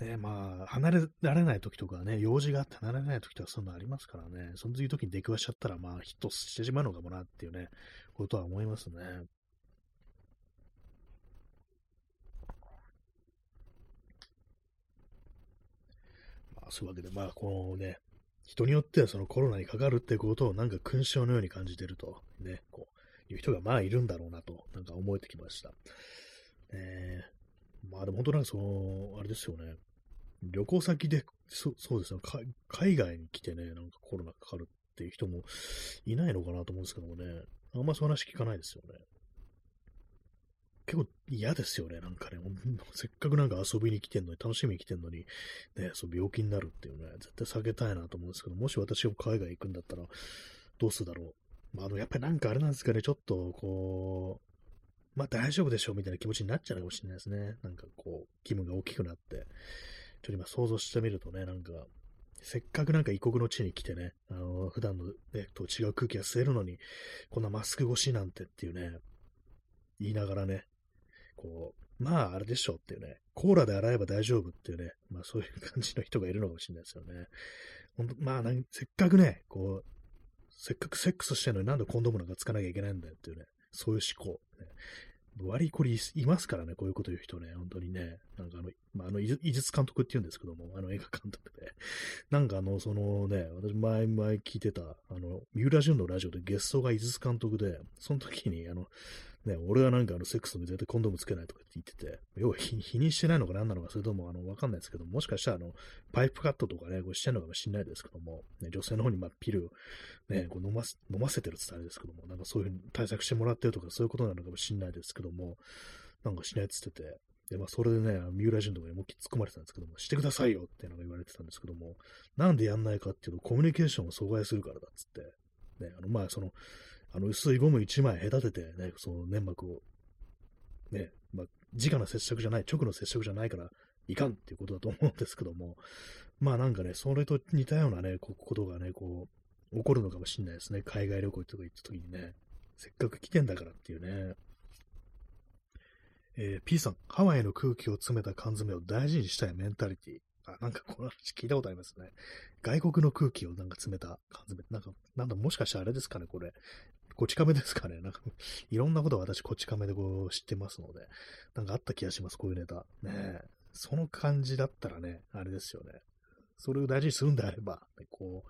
ね、まあ、離れられない時とかね、用事があって離れない時とかそういうのありますからね、そのいう時に出くわしちゃったら、まあヒットしてしまうのかもなっていうね、ことは思いますね。まあそういうわけで、まあ、このね、人によってはそのコロナにかかるってことをなんか勲章のように感じてると、ね、こう、いう人がまあいるんだろうなと、なんか思えてきました。えー、まあでも本当なんかその、あれですよね、旅行先で、そそうですね、海外に来てね、なんかコロナかかるっていう人もいないのかなと思うんですけどもね、あんまそう話聞かないですよね。結構嫌ですよね、なんかね。せっかくなんか遊びに来てんのに、楽しみに来てんのに、ね、そう病気になるっていうね、絶対避けたいなと思うんですけど、もし私が海外行くんだったら、どうするだろう。まあ、あの、やっぱりなんかあれなんですかね、ちょっと、こう、まあ大丈夫でしょうみたいな気持ちになっちゃうかもしれないですね。なんかこう、気分が大きくなって。ちょっと今想像してみるとね、なんか、せっかくなんか異国の地に来てね、あの、普段のね、と違う空気が吸えるのに、こんなマスク越しなんてっていうね、言いながらね、こう、まあ、あれでしょうっていうね、コーラで洗えば大丈夫っていうね、まあそういう感じの人がいるのかもしれないですよね。ほんと、まあせっかくね、こう、せっかくセックスしてるのになんでコンドームなんかつかなきゃいけないんだよっていうね、そういう思考。ね、割りこりいますからね、こういうこと言う人ね、本当にね。なんかあの、まあ、あの、井術監督って言うんですけども、あの映画監督で。なんかあの、そのね、私前々聞いてた、あの、三浦淳のラジオでゲストが井筒監督で、その時に、あの、ね、俺はなんかあの、セックスの絶対コンドームつけないとかって言ってて、要は否認してないのか何なのか、それともあの、わかんないですけど、もしかしたらあの、パイプカットとかね、こうしてんのかもしれないですけども、ね、女性の方にまあピルをね、こう飲ま飲ませてるって言ったらあれですけども、なんかそういうふうに対策してもらってるとか、そういうことなのかもしれないですけども、なんかしないっつってて、で、まあ、それでね、三浦淳とかにもっき突っ込まれてたんですけども、してくださいよっていうのが言われてたんですけども、なんでやんないかっていうと、コミュニケーションを阻害するからだっつって、ね、あの、まあ、その、あの、薄いゴム1枚隔ててね、その粘膜をね、まあ、直の接触じゃない、直の接触じゃないからいかんっていうことだと思うんですけども、まあなんかね、それと似たようなね、ことがね、こう、起こるのかもしれないですね。海外旅行とか行った時にね、せっかく来てんだからっていうね。えー、P さん、ハワイの空気を詰めた缶詰を大事にしたいメンタリティ。あ、なんかこの話聞いたことありますね。外国の空気をなんか詰めた缶詰。なんか、なんだ、もしかしてあれですかね、これ。こち亀ですかね。なんか、いろんなことを私、こち亀でこう知ってますので、なんかあった気がします、こういうネタ。ねその感じだったらね、あれですよね。それを大事にするんであれば、こ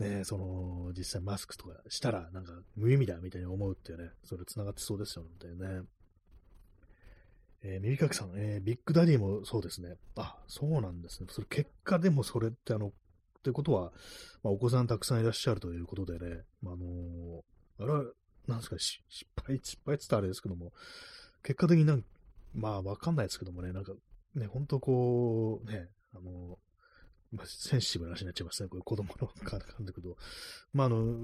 う、ねその、実際マスクとかしたら、なんか無意味だみたいに思うっていうね、それ繋がってそうですよね。えー、耳かきさん、えー、ビッグダディもそうですね。あ、そうなんですね。それ結果でもそれってあの、ってことは、まあ、お子さんたくさんいらっしゃるということでね、まあ、あのー、あれ、なんですか、失敗、失敗って言ったらあれですけども、結果的になんまあわかんないですけどもね、なんか、ね、ほんとこう、ね、あの、まあ、センシティブな話になっちゃいますね。これ子供の感覚と。まあ、あの、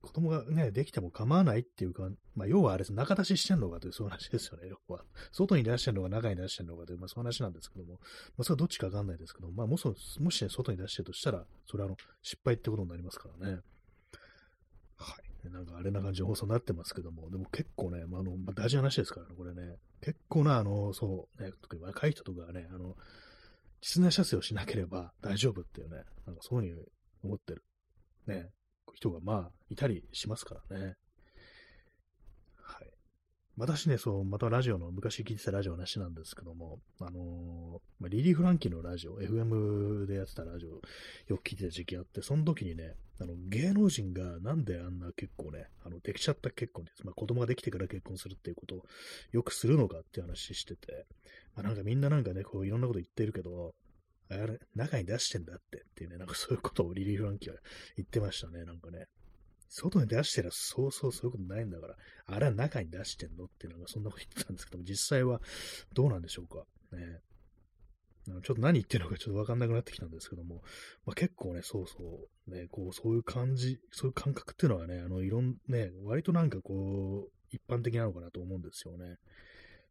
子供がね、できても構わないっていうか、まあ、要はあれです。中出ししてんのかという、そういう話ですよね。要は。外に出してんのか、中に出してんのかという、まあ、そういう話なんですけども。まあ、それはどっちかわかんないですけど、まあ、もし、もしね、外に出してるとしたら、それはあの、失敗ってことになりますからね。なんかあれな感じの放送になってますけども、でも結構ね、まあ、の、まあ、大事な話ですからね、これね。結構な、あの、そう、ね、特に若い人とかはね、あの、室内射精をしなければ大丈夫っていうね、なんかそういうふうに思ってる、ね、人がまあ、いたりしますからね。私ね、そう、またラジオの、昔聞いてたラジオの話なんですけども、あのー、ま、リリー・フランキーのラジオ、FM でやってたラジオ、よく聞いてた時期あって、その時にね、あの、芸能人がなんであんな結構ね、あの、できちゃった結婚です。まあ、子供ができてから結婚するっていうことをよくするのかっていう話してて、まあ、なんかみんななんかね、こういろんなこと言ってるけど、あれ、中に出してんだってっていうね、なんかそういうことをリリー・フランキーは言ってましたね、なんかね。外に出してらそうそうそういうことないんだから、あれは中に出してんのっていうのがそんなこと言ってたんですけども、実際はどうなんでしょうか？ね。ちょっと何言ってるのかちょっとわかんなくなってきたんですけども、まあ、結構ね、そうそう、ね、こう、そういう感じ、そういう感覚っていうのはね、あの、いろん、ね、割となんかこう、一般的なのかなと思うんですよね。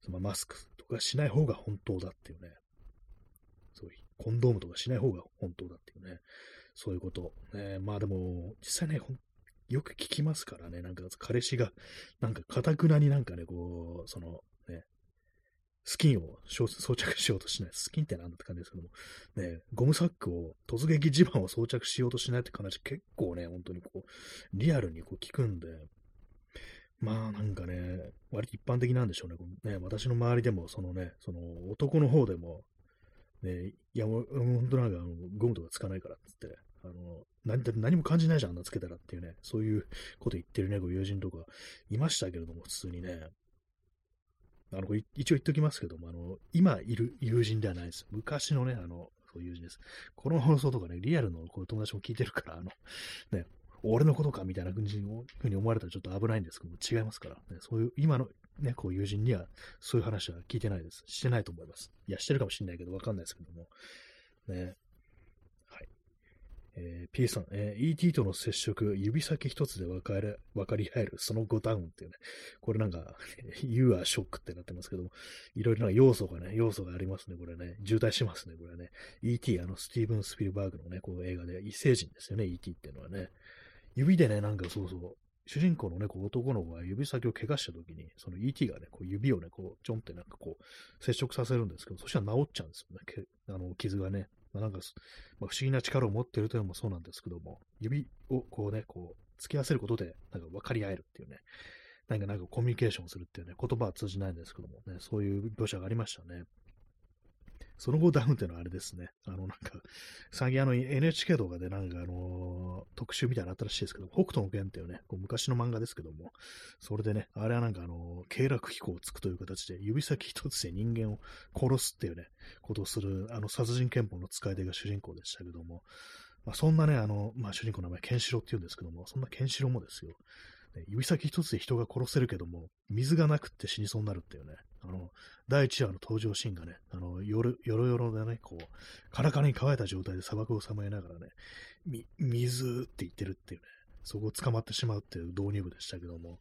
そのマスクとかしない方が本当だっていうね、そういう、コンドームとかしない方が本当だっていうね、そういうこと。ね、まあでも、実際ね、よく聞きますからね、なんか彼氏が、なんか、かたくなになんかね、こう、その、ね、スキンを装着しようとしない。スキンってなんだって感じですけども、ね、ゴムサックを、突撃地盤を装着しようとしないって話結構ね、本当にこう、リアルにこう聞くんで、まあなんかね、割と一般的なんでしょうね。ね私の周りでも、そのね、その男の方でも、ね、いや、もう、本当なんかあの、ゴムとかつかないからっつって、あの、何何も感じないじゃん、あんなつけたらっていうね、そういうこと言ってるね、ご友人とかいましたけれども、普通にね。あの、一応言っときますけども、あの、今いる友人ではないです。昔のね、あの、そういう友人です。この放送とかね、リアルのこう友達も聞いてるから、あの、ね、俺のことかみたいなふうに思われたらちょっと危ないんですけども、違いますから、ね、そういう、今のね、こう友人にはそういう話は聞いてないです。してないと思います。いや、してるかもしれないけど、わかんないですけども。ね。えー、P さん、えー、ET との接触、指先一つで分かれ分かり合える、その5ダウンっていうね、これなんか、You are shock ってなってますけども、いろいろな要素がね、要素がありますね、これね。渋滞しますね、これね。ET、あの、スティーブン・スピルバーグのね、こう映画で異星人ですよね、ET っていうのはね。指でね、なんかそうそう、主人公のね、こう男の子が指先を怪我した時に、その ET がね、こう指をね、こう、ちょんってなんかこう、接触させるんですけど、そしたら治っちゃうんですよね、あの、傷がね。まあ、なんか、まあ、不思議な力を持っているというのもそうなんですけども、指をこうね、こう、突き合わせることで、なんか分かり合えるっていうね、なんかなんかコミュニケーションするっていうね、言葉は通じないんですけどもね、そういう描写がありましたね。その後ダウンっていうのはあれですね。あの、なんか、最近あの NHK 動画でなんかあのー、特集みたいなのあったらしいですけど、北斗の拳っていうね、こう昔の漫画ですけども、それでね、あれはなんかあのー、経絡飛行をつくという形で、指先一つで人間を殺すっていうね、ことをする、あの、殺人憲法の使い手が主人公でしたけども、まあ、そんなね、あの、まあ、主人公の名前、ケンシロウって言うんですけども、そんなケンシロウもですよ、ね指先一つで人が殺せるけども、水がなくって死にそうになるっていうね、あの、第1話の登場シーンがね、あの、よろよろでね、こう、カラカラに乾いた状態で砂漠をさまよいながらね、み、水って言ってるっていうね、そこを捕まってしまうっていう導入部でしたけども、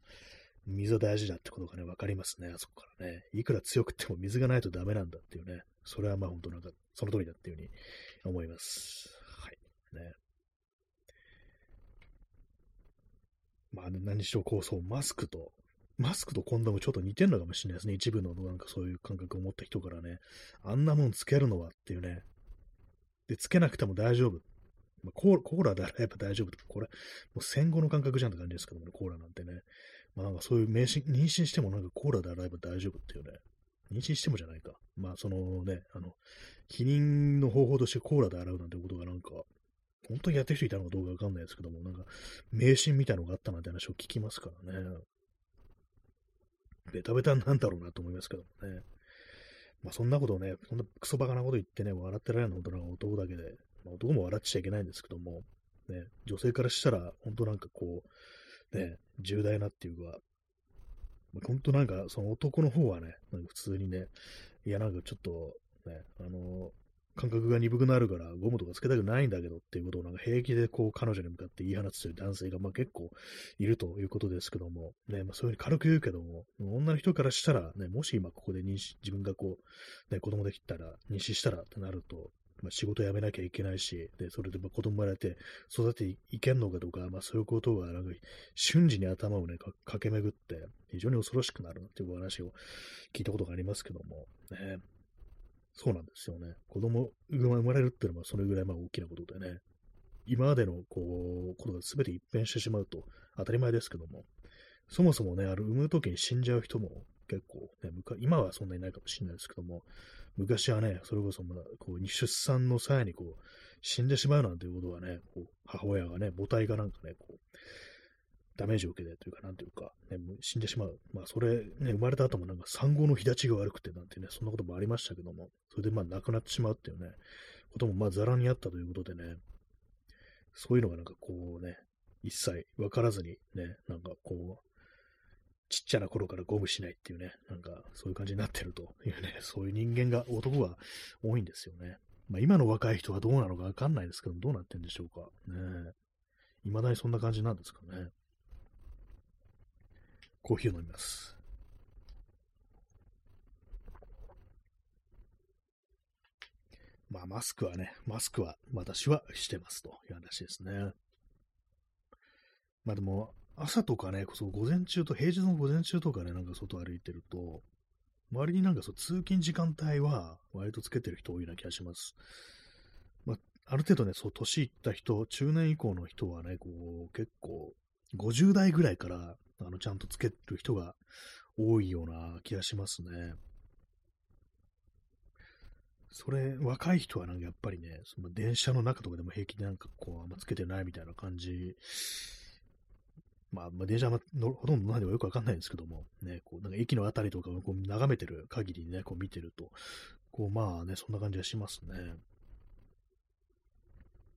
水は大事だってことがね、わかりますね、あそこからね。いくら強くても水がないとダメなんだっていうね、それはまあ本当なんか、その通りだっていうふうに思います。はい。ね。まあ、何しろこう、そう、マスクとマスクとコンドームちょっと似てるのかもしれないですね。一部のなんかそういう感覚を持った人からね。あんなもんつけるのはっていうね。で、つけなくても大丈夫。まあ、コーラであれば大丈夫とか、これ、もう戦後の感覚じゃんって感じですけどもね、コーラなんてね。まあなんかそういう妊娠妊娠してもなんかコーラで洗えば大丈夫っていうね。妊娠してもじゃないか。まあそのね、あの、避妊の方法としてコーラで洗うなんてことがなんか、本当にやってる人いたのかどうかわかんないですけども、なんか、迷信みたいなのがあったなんて話を聞きますからね。ベタベタなんだろうなと思いますけどもね。まあそんなことをね、そんなクソバカなこと言ってね、笑ってられるの本当なんか男だけで、まあ、男も笑っちゃいけないんですけども、ね、女性からしたら、本当なんかこう、ね、重大なっていうか、まあ、本当なんかその男の方はね、なんか普通にね、いやなんかちょっと、ね、あの、感覚が鈍くなるからゴムとかつけたくないんだけどっていうことをなんか平気でこう彼女に向かって言い放つという男性がまあ結構いるということですけども、ね、まあそういうふうに軽く言うけども、女の人からしたらね、もし今ここで妊娠、自分がこう、ね、子供できたら、妊娠したらってなると、まあ、仕事辞めなきゃいけないし、で、それでま子供生まれて育てていけんのかとか、まあそういうことがなんか瞬時に頭をね、駆け巡って非常に恐ろしくなるっていう話を聞いたことがありますけども、ね、そうなんですよね。子供が生まれるっていうのはそれぐらいまあ大きなことでね、今までのこう、ことが全て一変してしまうと当たり前ですけども、そもそもね、あの、産む時に死んじゃう人も結構、ね、今はそんなにないかもしれないですけども、昔はね、それこそまだ、こう、出産の際にこう、死んでしまうなんていうことはね、こう母親がね、母体がなんかね、こう、ダメージを受けてというか、なんていうか、ね、死んでしまう。まあ、それ、ね、生まれた後もなんか産後の日立ちが悪くてなんてね、そんなこともありましたけども、それでまあ亡くなってしまうっていうね、こともまあざらにあったということでね、そういうのがなんかこうね、一切分からずにね、なんかこう、ちっちゃな頃からゴムしないっていうね、なんかそういう感じになってるというね、そういう人間が、男が多いんですよね。まあ今の若い人はどうなのかわかんないですけど、どうなってんでしょうか。ね未だにそんな感じなんですかね。コーヒーを飲みます。まあ、マスクはね、マスクは私はしてますという話ですね。まあでも、朝とかね、そう午前中と、平日の午前中とかね、なんか外歩いてると、周りになんかそう通勤時間帯は割とつけてる人多いな気がします。まあ、ある程度ね、そう、年いった人、中年以降の人はね、こう、結構、50代ぐらいから、あの、ちゃんとつける人が多いような気がしますね。それ、若い人はなんかやっぱりね、その電車の中とかでも平気でなんかこう、あんまつけてないみたいな感じ。まあ、まあ、電車はほとんど何でもよくわかんないんですけども、ね、こう、なんか駅のあたりとかをこう眺めてる限りね、こう見てると、こう、まあね、そんな感じがしますね。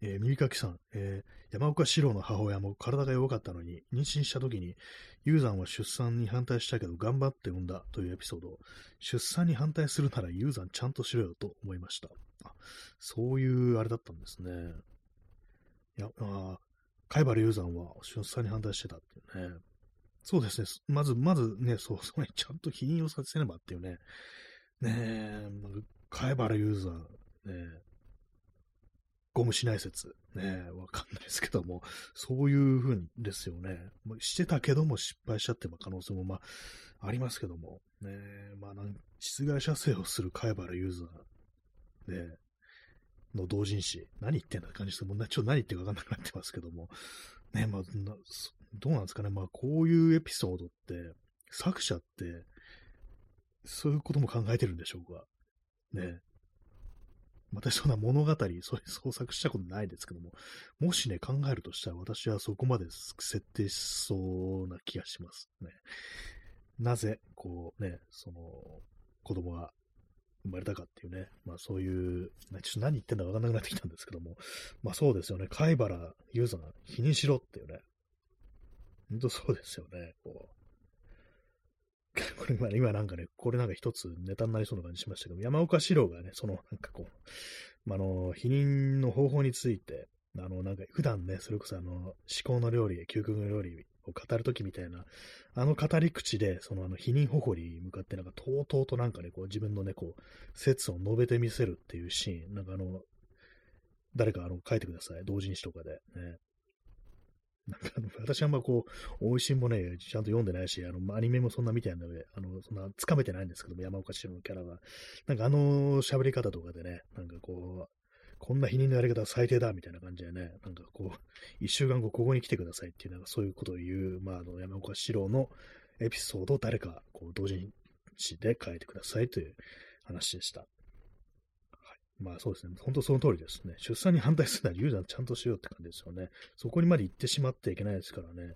えー、耳かきさん、えー、山岡四郎の母親も体が弱かったのに、妊娠した時に、ユーザンは出産に反対したけど頑張って産んだというエピソード。出産に反対するならユーザンちゃんとしろよと思いました。あ、そういうあれだったんですね。いや、あ貝原ユーザンは出産に反対してたっていうね。そうですね。まず、まずね、そう、それちゃんと否認をさせねばっていうね。ねえ、貝原ユーザン、ねゴムしない説。ねえわかんないですけども、そういうふうにですよね。してたけども失敗しちゃって可能性もまあ、ありますけども、ねえまあなん、室外射精をする貝原ユーザー、ねの同人誌、何言ってんだって感じですもうちょっと何言ってるかわかんなくなってますけども、ねえまあ、どうなんですかね。まあ、こういうエピソードって、作者って、そういうことも考えてるんでしょうか。ねえ私そんな物語、そういう創作したことないですけども、もしね、考えるとしたら私はそこまで設定しそうな気がしますね。なぜ、こうね、その、子供が生まれたかっていうね、まあそういう、ちょっと何言ってんだかわかんなくなってきたんですけども、まあそうですよね、貝原ユーザーが否認しろっていうね、本当そうですよね、こう。これ今、今なんかね、これなんか一つネタになりそうな感じしましたけど、山岡四郎がね、そのなんかこう、あの、否認の方法について、あの、なんか普段ね、それこそあの、思考の料理、究極の料理を語るときみたいな、あの語り口で、そのあの、否認方法に向かってなんか、とうとうとなんかね、こう自分のね、こう、説を述べてみせるっていうシーン、なんかあの、誰かあの、書いてください。同人誌とかで。ね。なんかあの、私はあんまこう、美味しいもね、ちゃんと読んでないし、あの、アニメもそんな見てないので、あの、そんな、つかめてないんですけども、山岡四郎のキャラが。なんかあの喋り方とかでね、なんかこう、こんな否認のやり方は最低だ、みたいな感じでね、なんかこう、一週間後ここに来てくださいっていう、なんかそういうことを言う、まあ、あの、山岡四郎のエピソードを誰か、こう、同人誌で書いてくださいという話でした。まあそうですね。本当その通りですね。出産に反対するならユーザーちゃんとしようって感じですよね。そこにまで行ってしまってはいけないですからね。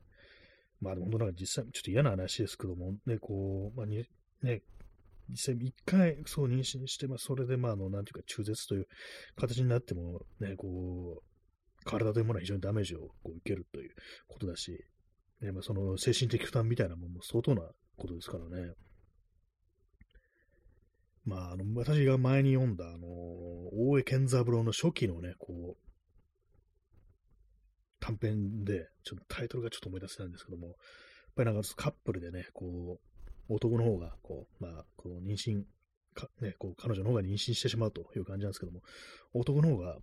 まあ本当なんか実際、ちょっと嫌な話ですけども、ね、こう、まあに、ね、実際一回そう妊娠して、まあそれでまああの、なんていうか中絶という形になっても、ね、こう、体というものは非常にダメージをこう受けるということだし、ね、まあその精神的負担みたいなものも相当なことですからね。まあ、あの、私が前に読んだ、あの、大江健三郎の初期のね、こう、短編で、ちょっとタイトルがちょっと思い出せないんですけども、やっぱりなんかカップルでね、こう、男の方が、こう、まあ、こう、妊娠、かね、こう、彼女の方が妊娠してしまうという感じなんですけども、男の方が、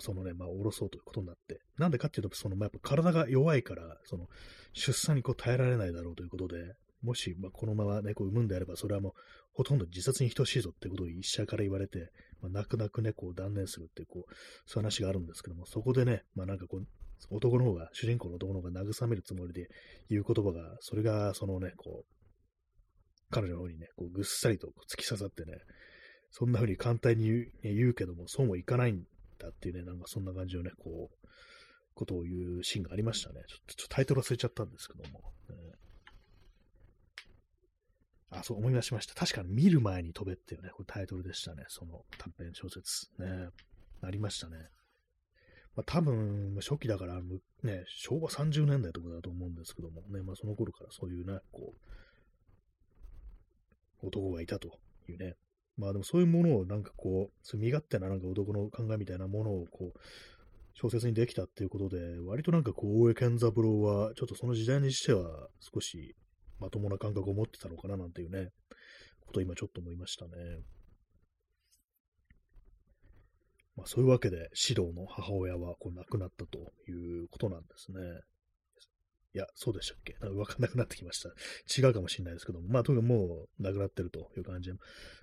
そのね、まあ、おろそうということになって、なんでかっていうと、その、まあ、やっぱ体が弱いから、その、出産にこう耐えられないだろうということで、もし、まあ、このまま猫を産むんであれば、それはもう、ほとんど自殺に等しいぞってことを医者から言われて、まあ、泣く泣く猫を断念するって、こう、そういう話があるんですけども、そこでね、まあなんかこう、男の方が、主人公の男の方が慰めるつもりで言う言葉が、それが、そのね、こう、彼女の方にね、こうぐっさりと突き刺さってね、そんな風に簡単に言う,、言うけども、そうもいかないんだっていうね、なんかそんな感じのね、こう、ことを言うシーンがありましたね。ちょっとタイトル忘れちゃったんですけども。あ、そう思い出しました。確かに見る前に飛べっていうね、これタイトルでしたね。その短編小説。ね。ありましたね。まあ、多分、初期だから、ね、昭和30年代とかだと思うんですけどもね、まあその頃からそういうね、こう、男がいたというね。まあでもそういうものをなんかこう、そうう身勝手ななんか男の考えみたいなものをこう、小説にできたっていうことで、割となんかこう、大江健三郎は、ちょっとその時代にしては少しまともな感覚を持ってたのかななんていうね、ことを今ちょっと思いましたね。まあ、そういうわけで、指導の母親はこう亡くなったということなんですね。いや、そうでしたっけ？なんかわかんなくなってきました。違うかもしれないですけども、まあ、とにかくもう亡くなってるという感じで、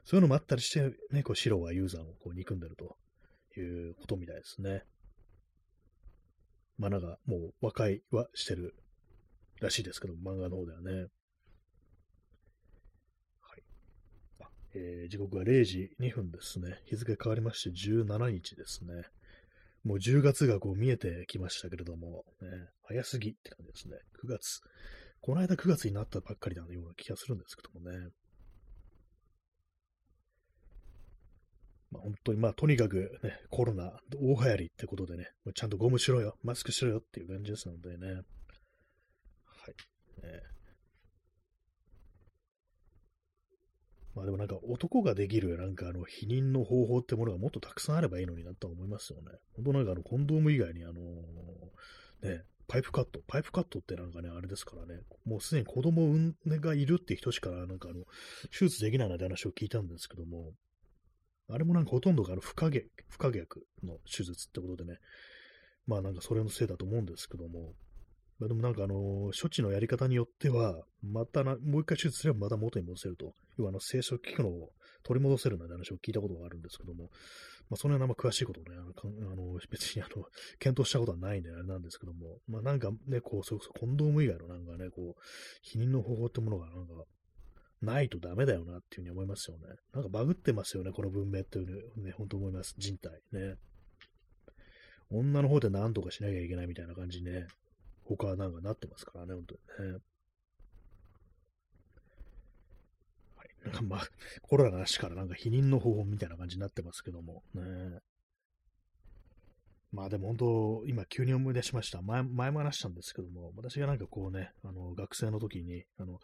そういうのもあったりして、ね、こう、白はユーザーをこう憎んでるということみたいですね。まあ、なんか、もう和解はしてるらしいですけど漫画の方ではね。えー、時刻は0時2分ですね。日付変わりまして17日ですね。もう10月がこう見えてきましたけれども、ね、早すぎって感じですね。9月。この間9月になったばっかりなような気がするんですけどもね。まあ、本当に、まあ、とにかくね、コロナ大流行りってことでね、ちゃんとゴムしろよ、マスクしろよっていう感じですのでね。はい。ねまあでもなんか男ができるなんかあの否認の方法ってものがもっとたくさんあればいいのになと思いますよね。本当なんかあのコンドーム以外にあのね、パイプカット。パイプカットってなんかね、あれですからね、もうすでに子供産んがいるって人しかなんかあの、手術できないなんて話を聞いたんですけども、あれもなんかほとんどがあの不可逆、不可逆の手術ってことでね、まあなんかそれのせいだと思うんですけども、まあ、でもなんかあの、処置のやり方によっては、またな、もう一回手術すればまた元に戻せると。要はあの、生殖機能を取り戻せるなんて話を聞いたことがあるんですけども、まあ、そのような詳しいことをね、あの、あの別にあの、検討したことはないんであれなんですけども、まあなんかね、こう、それこそコンドーム以外のなんかね、こう、否認の方法ってものがなんか、ないとダメだよなっていうふうに思いますよね。なんかバグってますよね、この文明っていうね、本当思います。人体ね。女の方で何とかしなきゃいけないみたいな感じにね、他はなんかなってますからね、本当にね。はい。なんかまあ、コロナの話からなんか否認の方法みたいな感じになってますけども、ね。まあでも本当、今急に思い出しました。前前も話したんですけども、私がなんかこうね、あの、学生の時に、あの、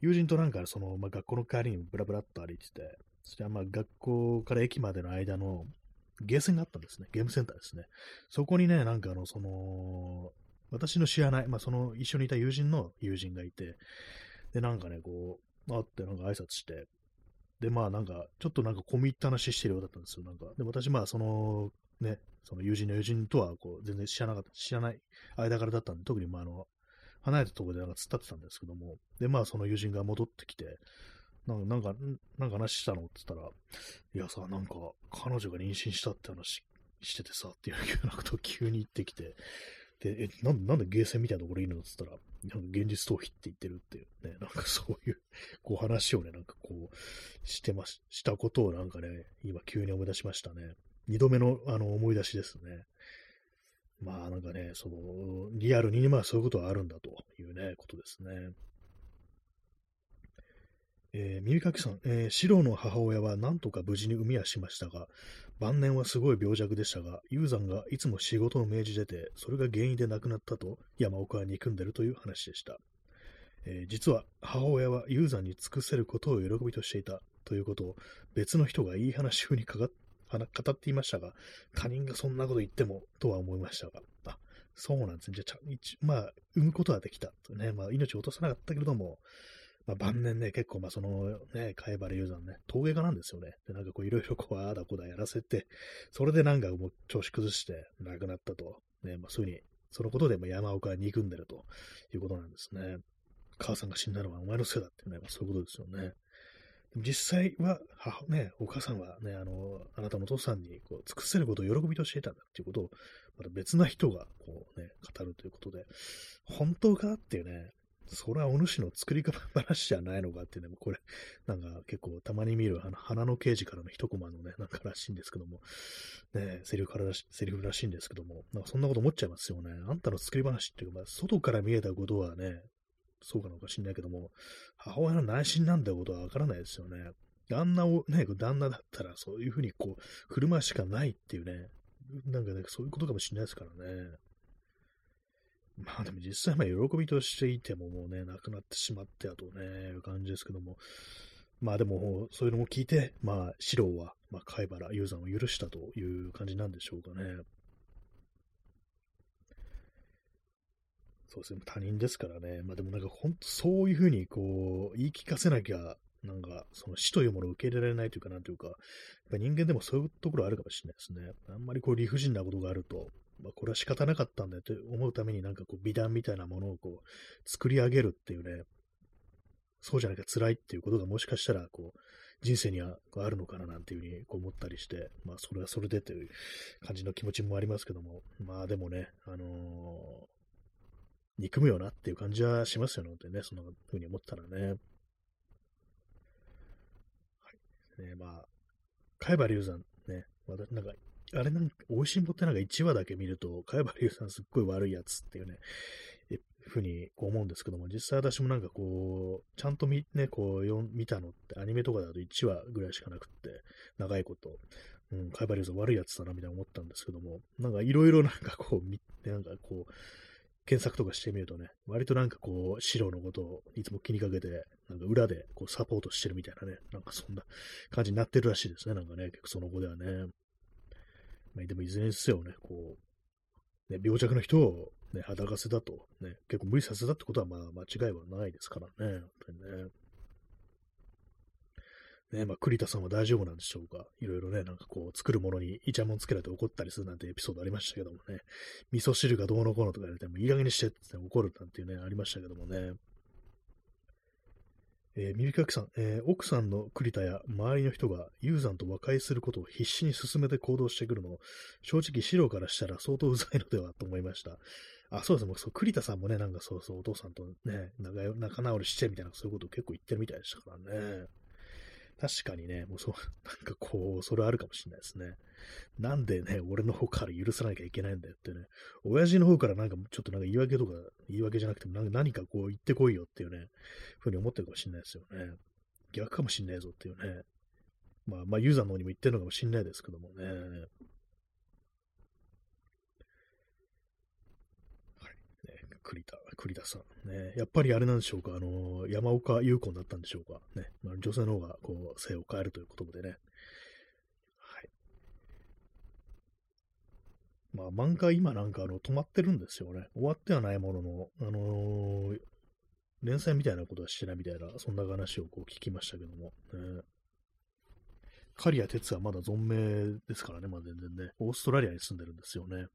友人となんかその、まあ、学校の帰りにブラブラっと歩いてて、そしてまあ学校から駅までの間のゲーセンがあったんですね。ゲームセンターですね。そこにね、なんかあの、その、私の知らない、まあ、その一緒にいた友人の友人がいて、で、なんかね、こう、会ってなんか挨拶して、で、まあなんか、ちょっとなんか込み入った話してるようだったんですよ、なんか。で、私、まあその、ね、その友人の友人とは、こう、全然知らなかった、知らない間柄だったんで、特にまああの、離れたところでなんか突っ立ってたんですけども、で、まあその友人が戻ってきて、なんか、なんか、なんか話したのって言ったら、いやさ、なんか、彼女が妊娠したって話しててさ、っていうようなことを急に言ってきて、で、え、なんなんでゲーセンみたいなところにいるのって言ったら、なんか現実逃避って言ってるっていうね、なんかそういう、こう話をね、なんかこう、してまし、したことをなんかね、今急に思い出しましたね。二度目のあの思い出しですね。まあなんかね、その、リアルにまあそういうことはあるんだというね、ことですね。えー、耳かきさん、えー、シロの母親は何とか無事に産みはしましたが、晩年はすごい病弱でしたが、ユ山がいつも仕事を命じてて、それが原因で亡くなったと山岡は憎んでるという話でした。えー、実は母親はユ山に尽くせることを喜びとしていたということを別の人が言い話風にかか語っていましたが、他人がそんなこと言ってもとは思いましたが、あ、そうなんですね。じゃあ、まあ、産むことはできたね、まあ、命を落とさなかったけれども、まあ、晩年ね、結構、まあ、その、ね、貝原雄山ね、陶芸家なんですよね。で、なんかこう、いろいろこう、ああだこだやらせて、それでなんかもう、調子崩して亡くなったと。ね、まあ、そういうふうに、そのことで、まあ、山岡は憎んでるということなんですね。母さんが死んだのはお前のせいだってね、まあ、そういうことですよね。実際は、母、ね、お母さんはね、あの、あなたのお父さんにこう尽くせることを喜びとしていたんだっていうことを、また別な人がこうね、語るということで、本当かっていうね、それはお主の作り方話じゃないのかっていうね、これ、なんか結構たまに見るあの花の刑事からの一コマのね、なんからしいんですけども、ね、セリフからセリフらしいんですけども、なんかそんなこと思っちゃいますよね。あんたの作り話っていうか、ま、外から見えたことはね、そうかのか知んないけども、母親の内心なんてことはわからないですよね。旦那を、ね、旦那だったらそういうふうにこう、振る舞うしかないっていうね、なんかね、そういうことかもしれないですからね。まあでも実際、まあ喜びとしていてももうね、亡くなってしまってあとね、いう感じですけども、まあでも、そういうのも聞いて、まあ、四郎は、まあ、貝原雄山を許したという感じなんでしょうかね。そうですね、他人ですからね。まあでもなんか本当そういうふうにこう、言い聞かせなきゃ、なんかその死というものを受け入れられないというか、なんというか、やっぱ人間でもそういうところあるかもしれないですね。あんまりこう理不尽なことがあると、まあこれは仕方なかったんだよと思うためになんかこう美談みたいなものをこう、作り上げるっていうね、そうじゃなきゃ辛いっていうことがもしかしたらこう、人生にはあるのかななんていうふうに思ったりして、まあそれはそれでという感じの気持ちもありますけども、まあでもね、あのー憎むよなっていう感じはしますよね、本当にね、そんな風に思ったらね。はい。ね、まあ、海馬龍山ね、まだなんか、あれなんか、美味しんぼってなんか1話だけ見ると、海馬龍山すっごい悪いやつっていうね、ふうにこう思うんですけども、実際私もなんかこう、ちゃんと見、ね、こう、見たのってアニメとかだと1話ぐらいしかなくって、長いこと、うん、海馬龍山悪いやつだなみたいな思ったんですけども、なんかいろいろなんかこう、見て、なんかこう、検索とかしてみるとね、割となんかこう、白のことをいつも気にかけて、なんか裏でこうサポートしてるみたいなね、なんかそんな感じになってるらしいですね、なんかね、結構その後ではね。まあ、でもいずれにせよね、こう、ね、病弱な人を、ね、裸かせだと、ね、結構無理させたってことはまあ間違いはないですからね、本当にね。ね、まあ、栗田さんは大丈夫なんでしょうか。いろいろね、なんかこう、作るものにイチャモンつけられて怒ったりするなんてエピソードありましたけどもね、味噌汁がどうのこうのとか言われても、いい加減にしてって怒るなんていうね、ありましたけどもね。えー、耳かきさん、えー、奥さんの栗田や周りの人がユーザンと和解することを必死に進めて行動してくるの、正直、資料からしたら相当うざいのではと思いました。あ、そうですね。そう、栗田さんもね、なんかそうそう、お父さんとね、仲直りしてみたいな、そういうことを結構言ってるみたいでしたからね。確かにね、もうそう、なんかこう、それあるかもしれないですね。なんでね、俺の方から許さなきゃいけないんだよってね、親父の方からなんかちょっとなんか言い訳とか、言い訳じゃなくても何かこう言ってこいよっていうね、ふうに思ってるかもしれないですよね。逆かもしんないぞっていうね。まあ、まあ、ユーザーの方にも言ってるのかもしんないですけどもね。栗田、栗田さん。ね、やっぱりあれなんでしょうか、あの、山岡優子だったんでしょうか。ね、まあ、女性の方が、こう、性を変えるということでね。はい。まあ、漫画今なんか、あの、止まってるんですよね。終わってはないものの、あのー、連載みたいなことはしてないみたいな、そんな話をこう聞きましたけども。ね、刈谷哲はまだ存命ですからね、まあ全然ね。オーストラリアに住んでるんですよね。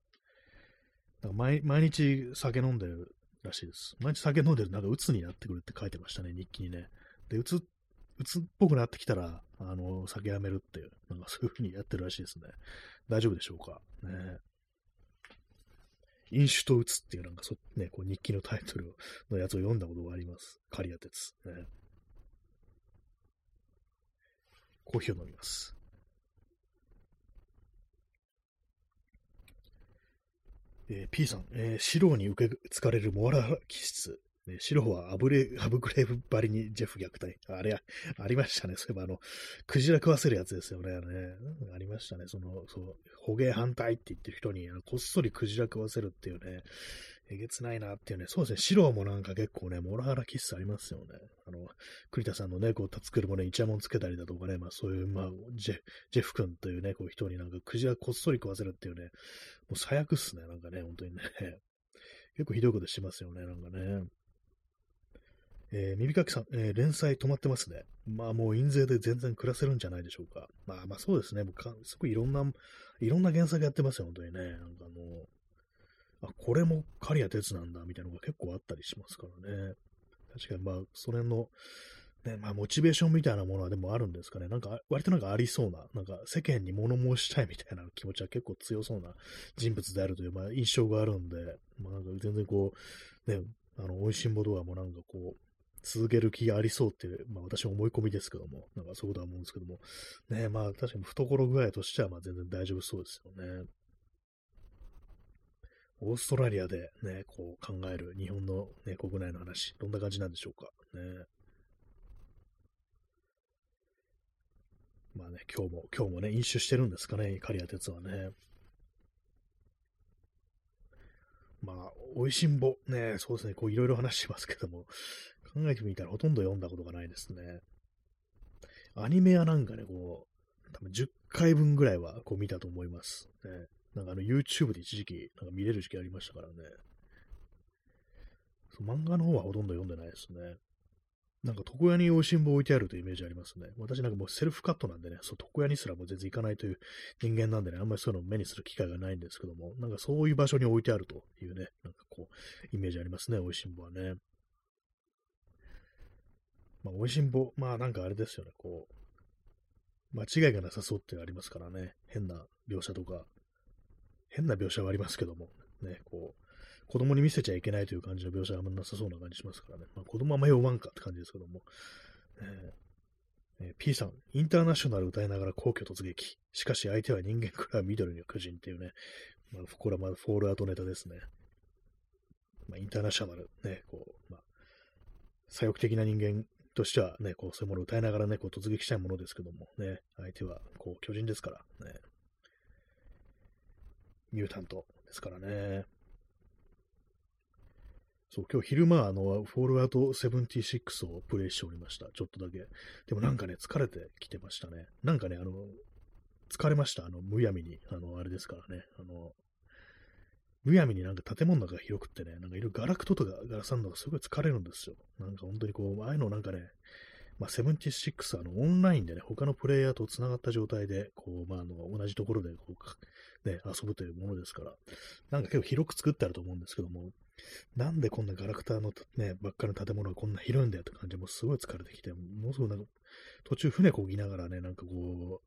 なんか毎毎日酒飲んでるらしいです。毎日酒飲んでるなんか鬱になってくるって書いてましたね、日記にね。で、鬱、鬱っぽくなってきたら、あの、酒やめるっていう、なんかそういう風にやってるらしいですね。大丈夫でしょうか？ね。飲酒と鬱っていうなんかそ、ね、こう日記のタイトルのやつを読んだことがあります。刈谷鉄。ね。コーヒーを飲みます。えー、P さん、えー、シローに受け継がれるモアラ気質。ね、シローはアブレ、アブグレーブばりにジェフ虐待。あれ、ありましたね。そういえば、あの、クジラ食わせるやつですよね。あねありましたね。その、そう、捕鯨反対って言ってる人に、こっそりクジラ食わせるっていうね、えげつないなっていうね、そうですね、白もなんか結構ね、モラハラキスありますよね。あの、栗田さんのね、こう、作るもね、イチャモンつけたりだとかね、まあそういう、まあ、ジェジェフ君というね、こう人になんかくじはこっそり食わせるっていうね、もう最悪っすね、なんかね、本当にね。結構ひどいことしてますよね、なんかね。えー、耳かきさん、えー、連載止まってますね。まあもう印税で全然暮らせるんじゃないでしょうか。まあまあそうですね。もうかすごいいろんな、いろんな原作やってますよ、本当にね。なんかもう、あ、これも刈谷哲なんだ、みたいなのが結構あったりしますからね。確かに、まあ、それの、ね、まあ、モチベーションみたいなものはでもあるんですかね。なんか、割となんかありそうな、なんか世間に物申したいみたいな気持ちは結構強そうな人物であるという、まあ、印象があるんで、まあ、なんか全然こう、ね、あの、美味しんぼとかもなんかこう、続ける気がありそうっていう、まあ私は思い込みですけども、なんかそういうことは思うんですけども、ね、まあ確かに懐具合としてはまあ全然大丈夫そうですよね。オーストラリアでね、こう考える日本の、ね、国内の話、どんな感じなんでしょうか。ね。まあね、今日も、今日もね、飲酒してるんですかね、刈谷哲はね。まあ、美味しんぼ、ね、そうですね、こういろいろ話してますけども、考えてみたらほとんど読んだことがないですね。アニメはなんかね、こう、多分10回分ぐらいはこう見たと思います。ね、なんかあの YouTube で一時期なんか見れる時期ありましたからね。漫画の方はほとんど読んでないですね。なんか床屋に美味しんぼ置いてあるというイメージありますね。私なんかもうセルフカットなんでね、そう床屋にすらも全然行かないという人間なんでね、あんまりそういうのを目にする機会がないんですけども、なんかそういう場所に置いてあるというね、なんかこう、イメージありますね、美味しんぼはね。まあ、美味しんぼ、まあなんかあれですよね、こう、間違いがなさそうってありますからね、変な描写とか、変な描写はありますけども、ね、こう、子供に見せちゃいけないという感じの描写はあんまなさそうな感じしますからね。まあ、子供はあんま読まんかって感じですけども。えーえー、P さん、インターナショナル歌いながら皇居突撃。しかし相手は人間から緑の巨人っていうね、まあ、これはまあフォールアウトネタですね。まあ、インターナショナル、ね、こう、まあ、左翼的な人間としてはね、こう、そういうものを歌いながらね、こう突撃したいものですけども、ね、相手は、こう、巨人ですから、ね、ミュータントですからね。そう、今日昼間、あの、フォールアウト76をプレイしておりました。ちょっとだけ。でもなんかね、疲れてきてましたね。なんかね、あの、疲れました。あの、むやみに。あの、あれですからね。あの、むやみになんか建物の中が広くってね、なんかいろいろガラクトとかガラサンドがすごい疲れるんですよ。なんか本当にこう、ああいうのなんかね、まあ、76はあのオンラインでね、他のプレイヤーと繋がった状態で、こう、まあ、あの、同じところでこう、ね、遊ぶというものですから、なんか結構広く作ってあると思うんですけども、なんでこんなガラクタのね、ばっかりの建物がこんな広いんだよって感じもすごい疲れてきて、もうすぐなんか、途中船こぎながらね、なんかこ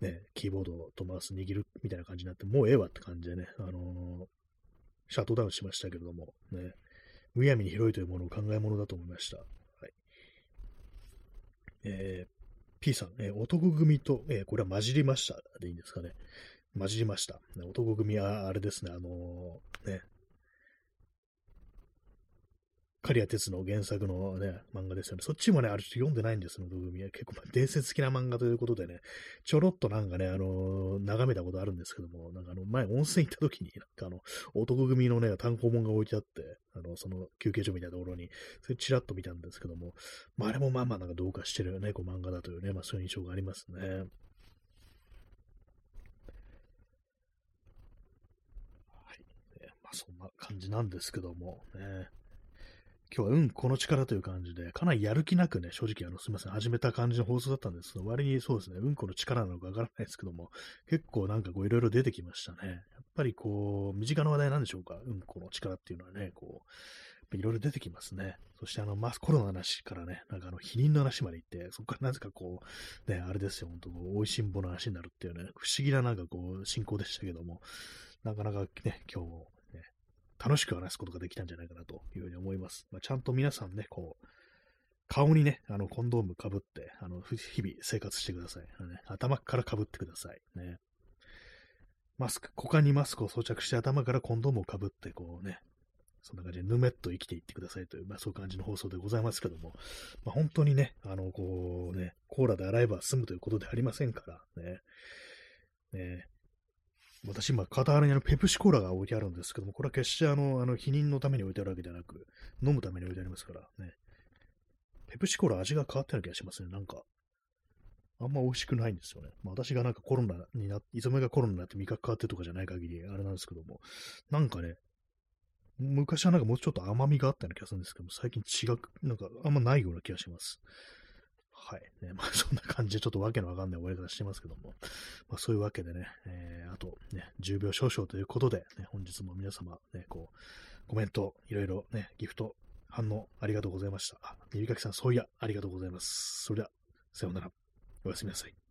う、ね、キーボードとマウス握るみたいな感じになって、もうええわって感じでね、あのー、シャットダウンしましたけれども、ね、むやみに広いというものを考え物だと思いました。えー、P さん、えー、男組と、えー、これは混じりましたでいいんですかね。混じりました。男組はあれですね、あのー、ね、刈谷哲の原作のね、漫画ですよね。そっちもね、ある種読んでないんですよ、土組は。結構、伝説的な漫画ということでね、ちょろっとなんかね、あのー、眺めたことあるんですけども、なんかあの、前温泉行った時に、なんかあの、男組のね、単行本が置いてあって、あの、その休憩所みたいなところに、それちらっと見たんですけども、まあ、あれもまあまあなんかどうかしてるね、こう漫画だというね、まあそういう印象がありますね。はい。まあそんな感じなんですけども、ね。今日はうん、この力という感じで、かなりやる気なくね、正直、あの、すみません、始めた感じの放送だったんですけど、割にそうですね、うんこの力なのかわからないですけども、結構なんかこう、いろいろ出てきましたね。やっぱりこう、身近な話題なんでしょうか、うんこの力っていうのはね、こう、いろいろ出てきますね。そしてあの、まコロナの話からね、なんかあの、避妊の話まで行って、そこからなぜかこう、ね、あれですよ、本当美味しんぼの話になるっていうね、不思議ななんかこう、進行でしたけども、なかなかね、今日も楽しく話すことができたんじゃないかなというふうに思います。まあ、ちゃんと皆さんね、こう、顔にね、あの、コンドームかぶって、あの、日々生活してください。ね、頭からかぶってください。ね。マスク、股間にマスクを装着して頭からコンドームをかぶって、こうね、そんな感じでぬめっと生きていってくださいという、まあそういう感じの放送でございますけども、まあ本当にね、あの、こうね、コーラで洗えば済むということではありませんからね、ね私今、片腹にあのペプシコーラが置いてあるんですけども、これは決してあの、あの、否認のために置いてあるわけではなく、飲むために置いてありますからね。ペプシコーラ味が変わったような気がしますね、なんか。あんま美味しくないんですよね。まあ、私がなんかコロナになって、磯目がコロナになって味覚変わってとかじゃない限り、あれなんですけども、なんかね、昔はなんかもうちょっと甘みがあったような気がするんですけども、最近違く、なんかあんまないような気がします。はい。ね、まあそんな感じでちょっとわけのわかんない終わり方してますけども、まあそういうわけでね、えー、あとね、10秒少々ということで、ね、本日も皆様ね、こう、コメント、いろいろね、ギフト、反応ありがとうございました。あ、耳かきさん、そういや、ありがとうございます。それでは、さようなら。おやすみなさい。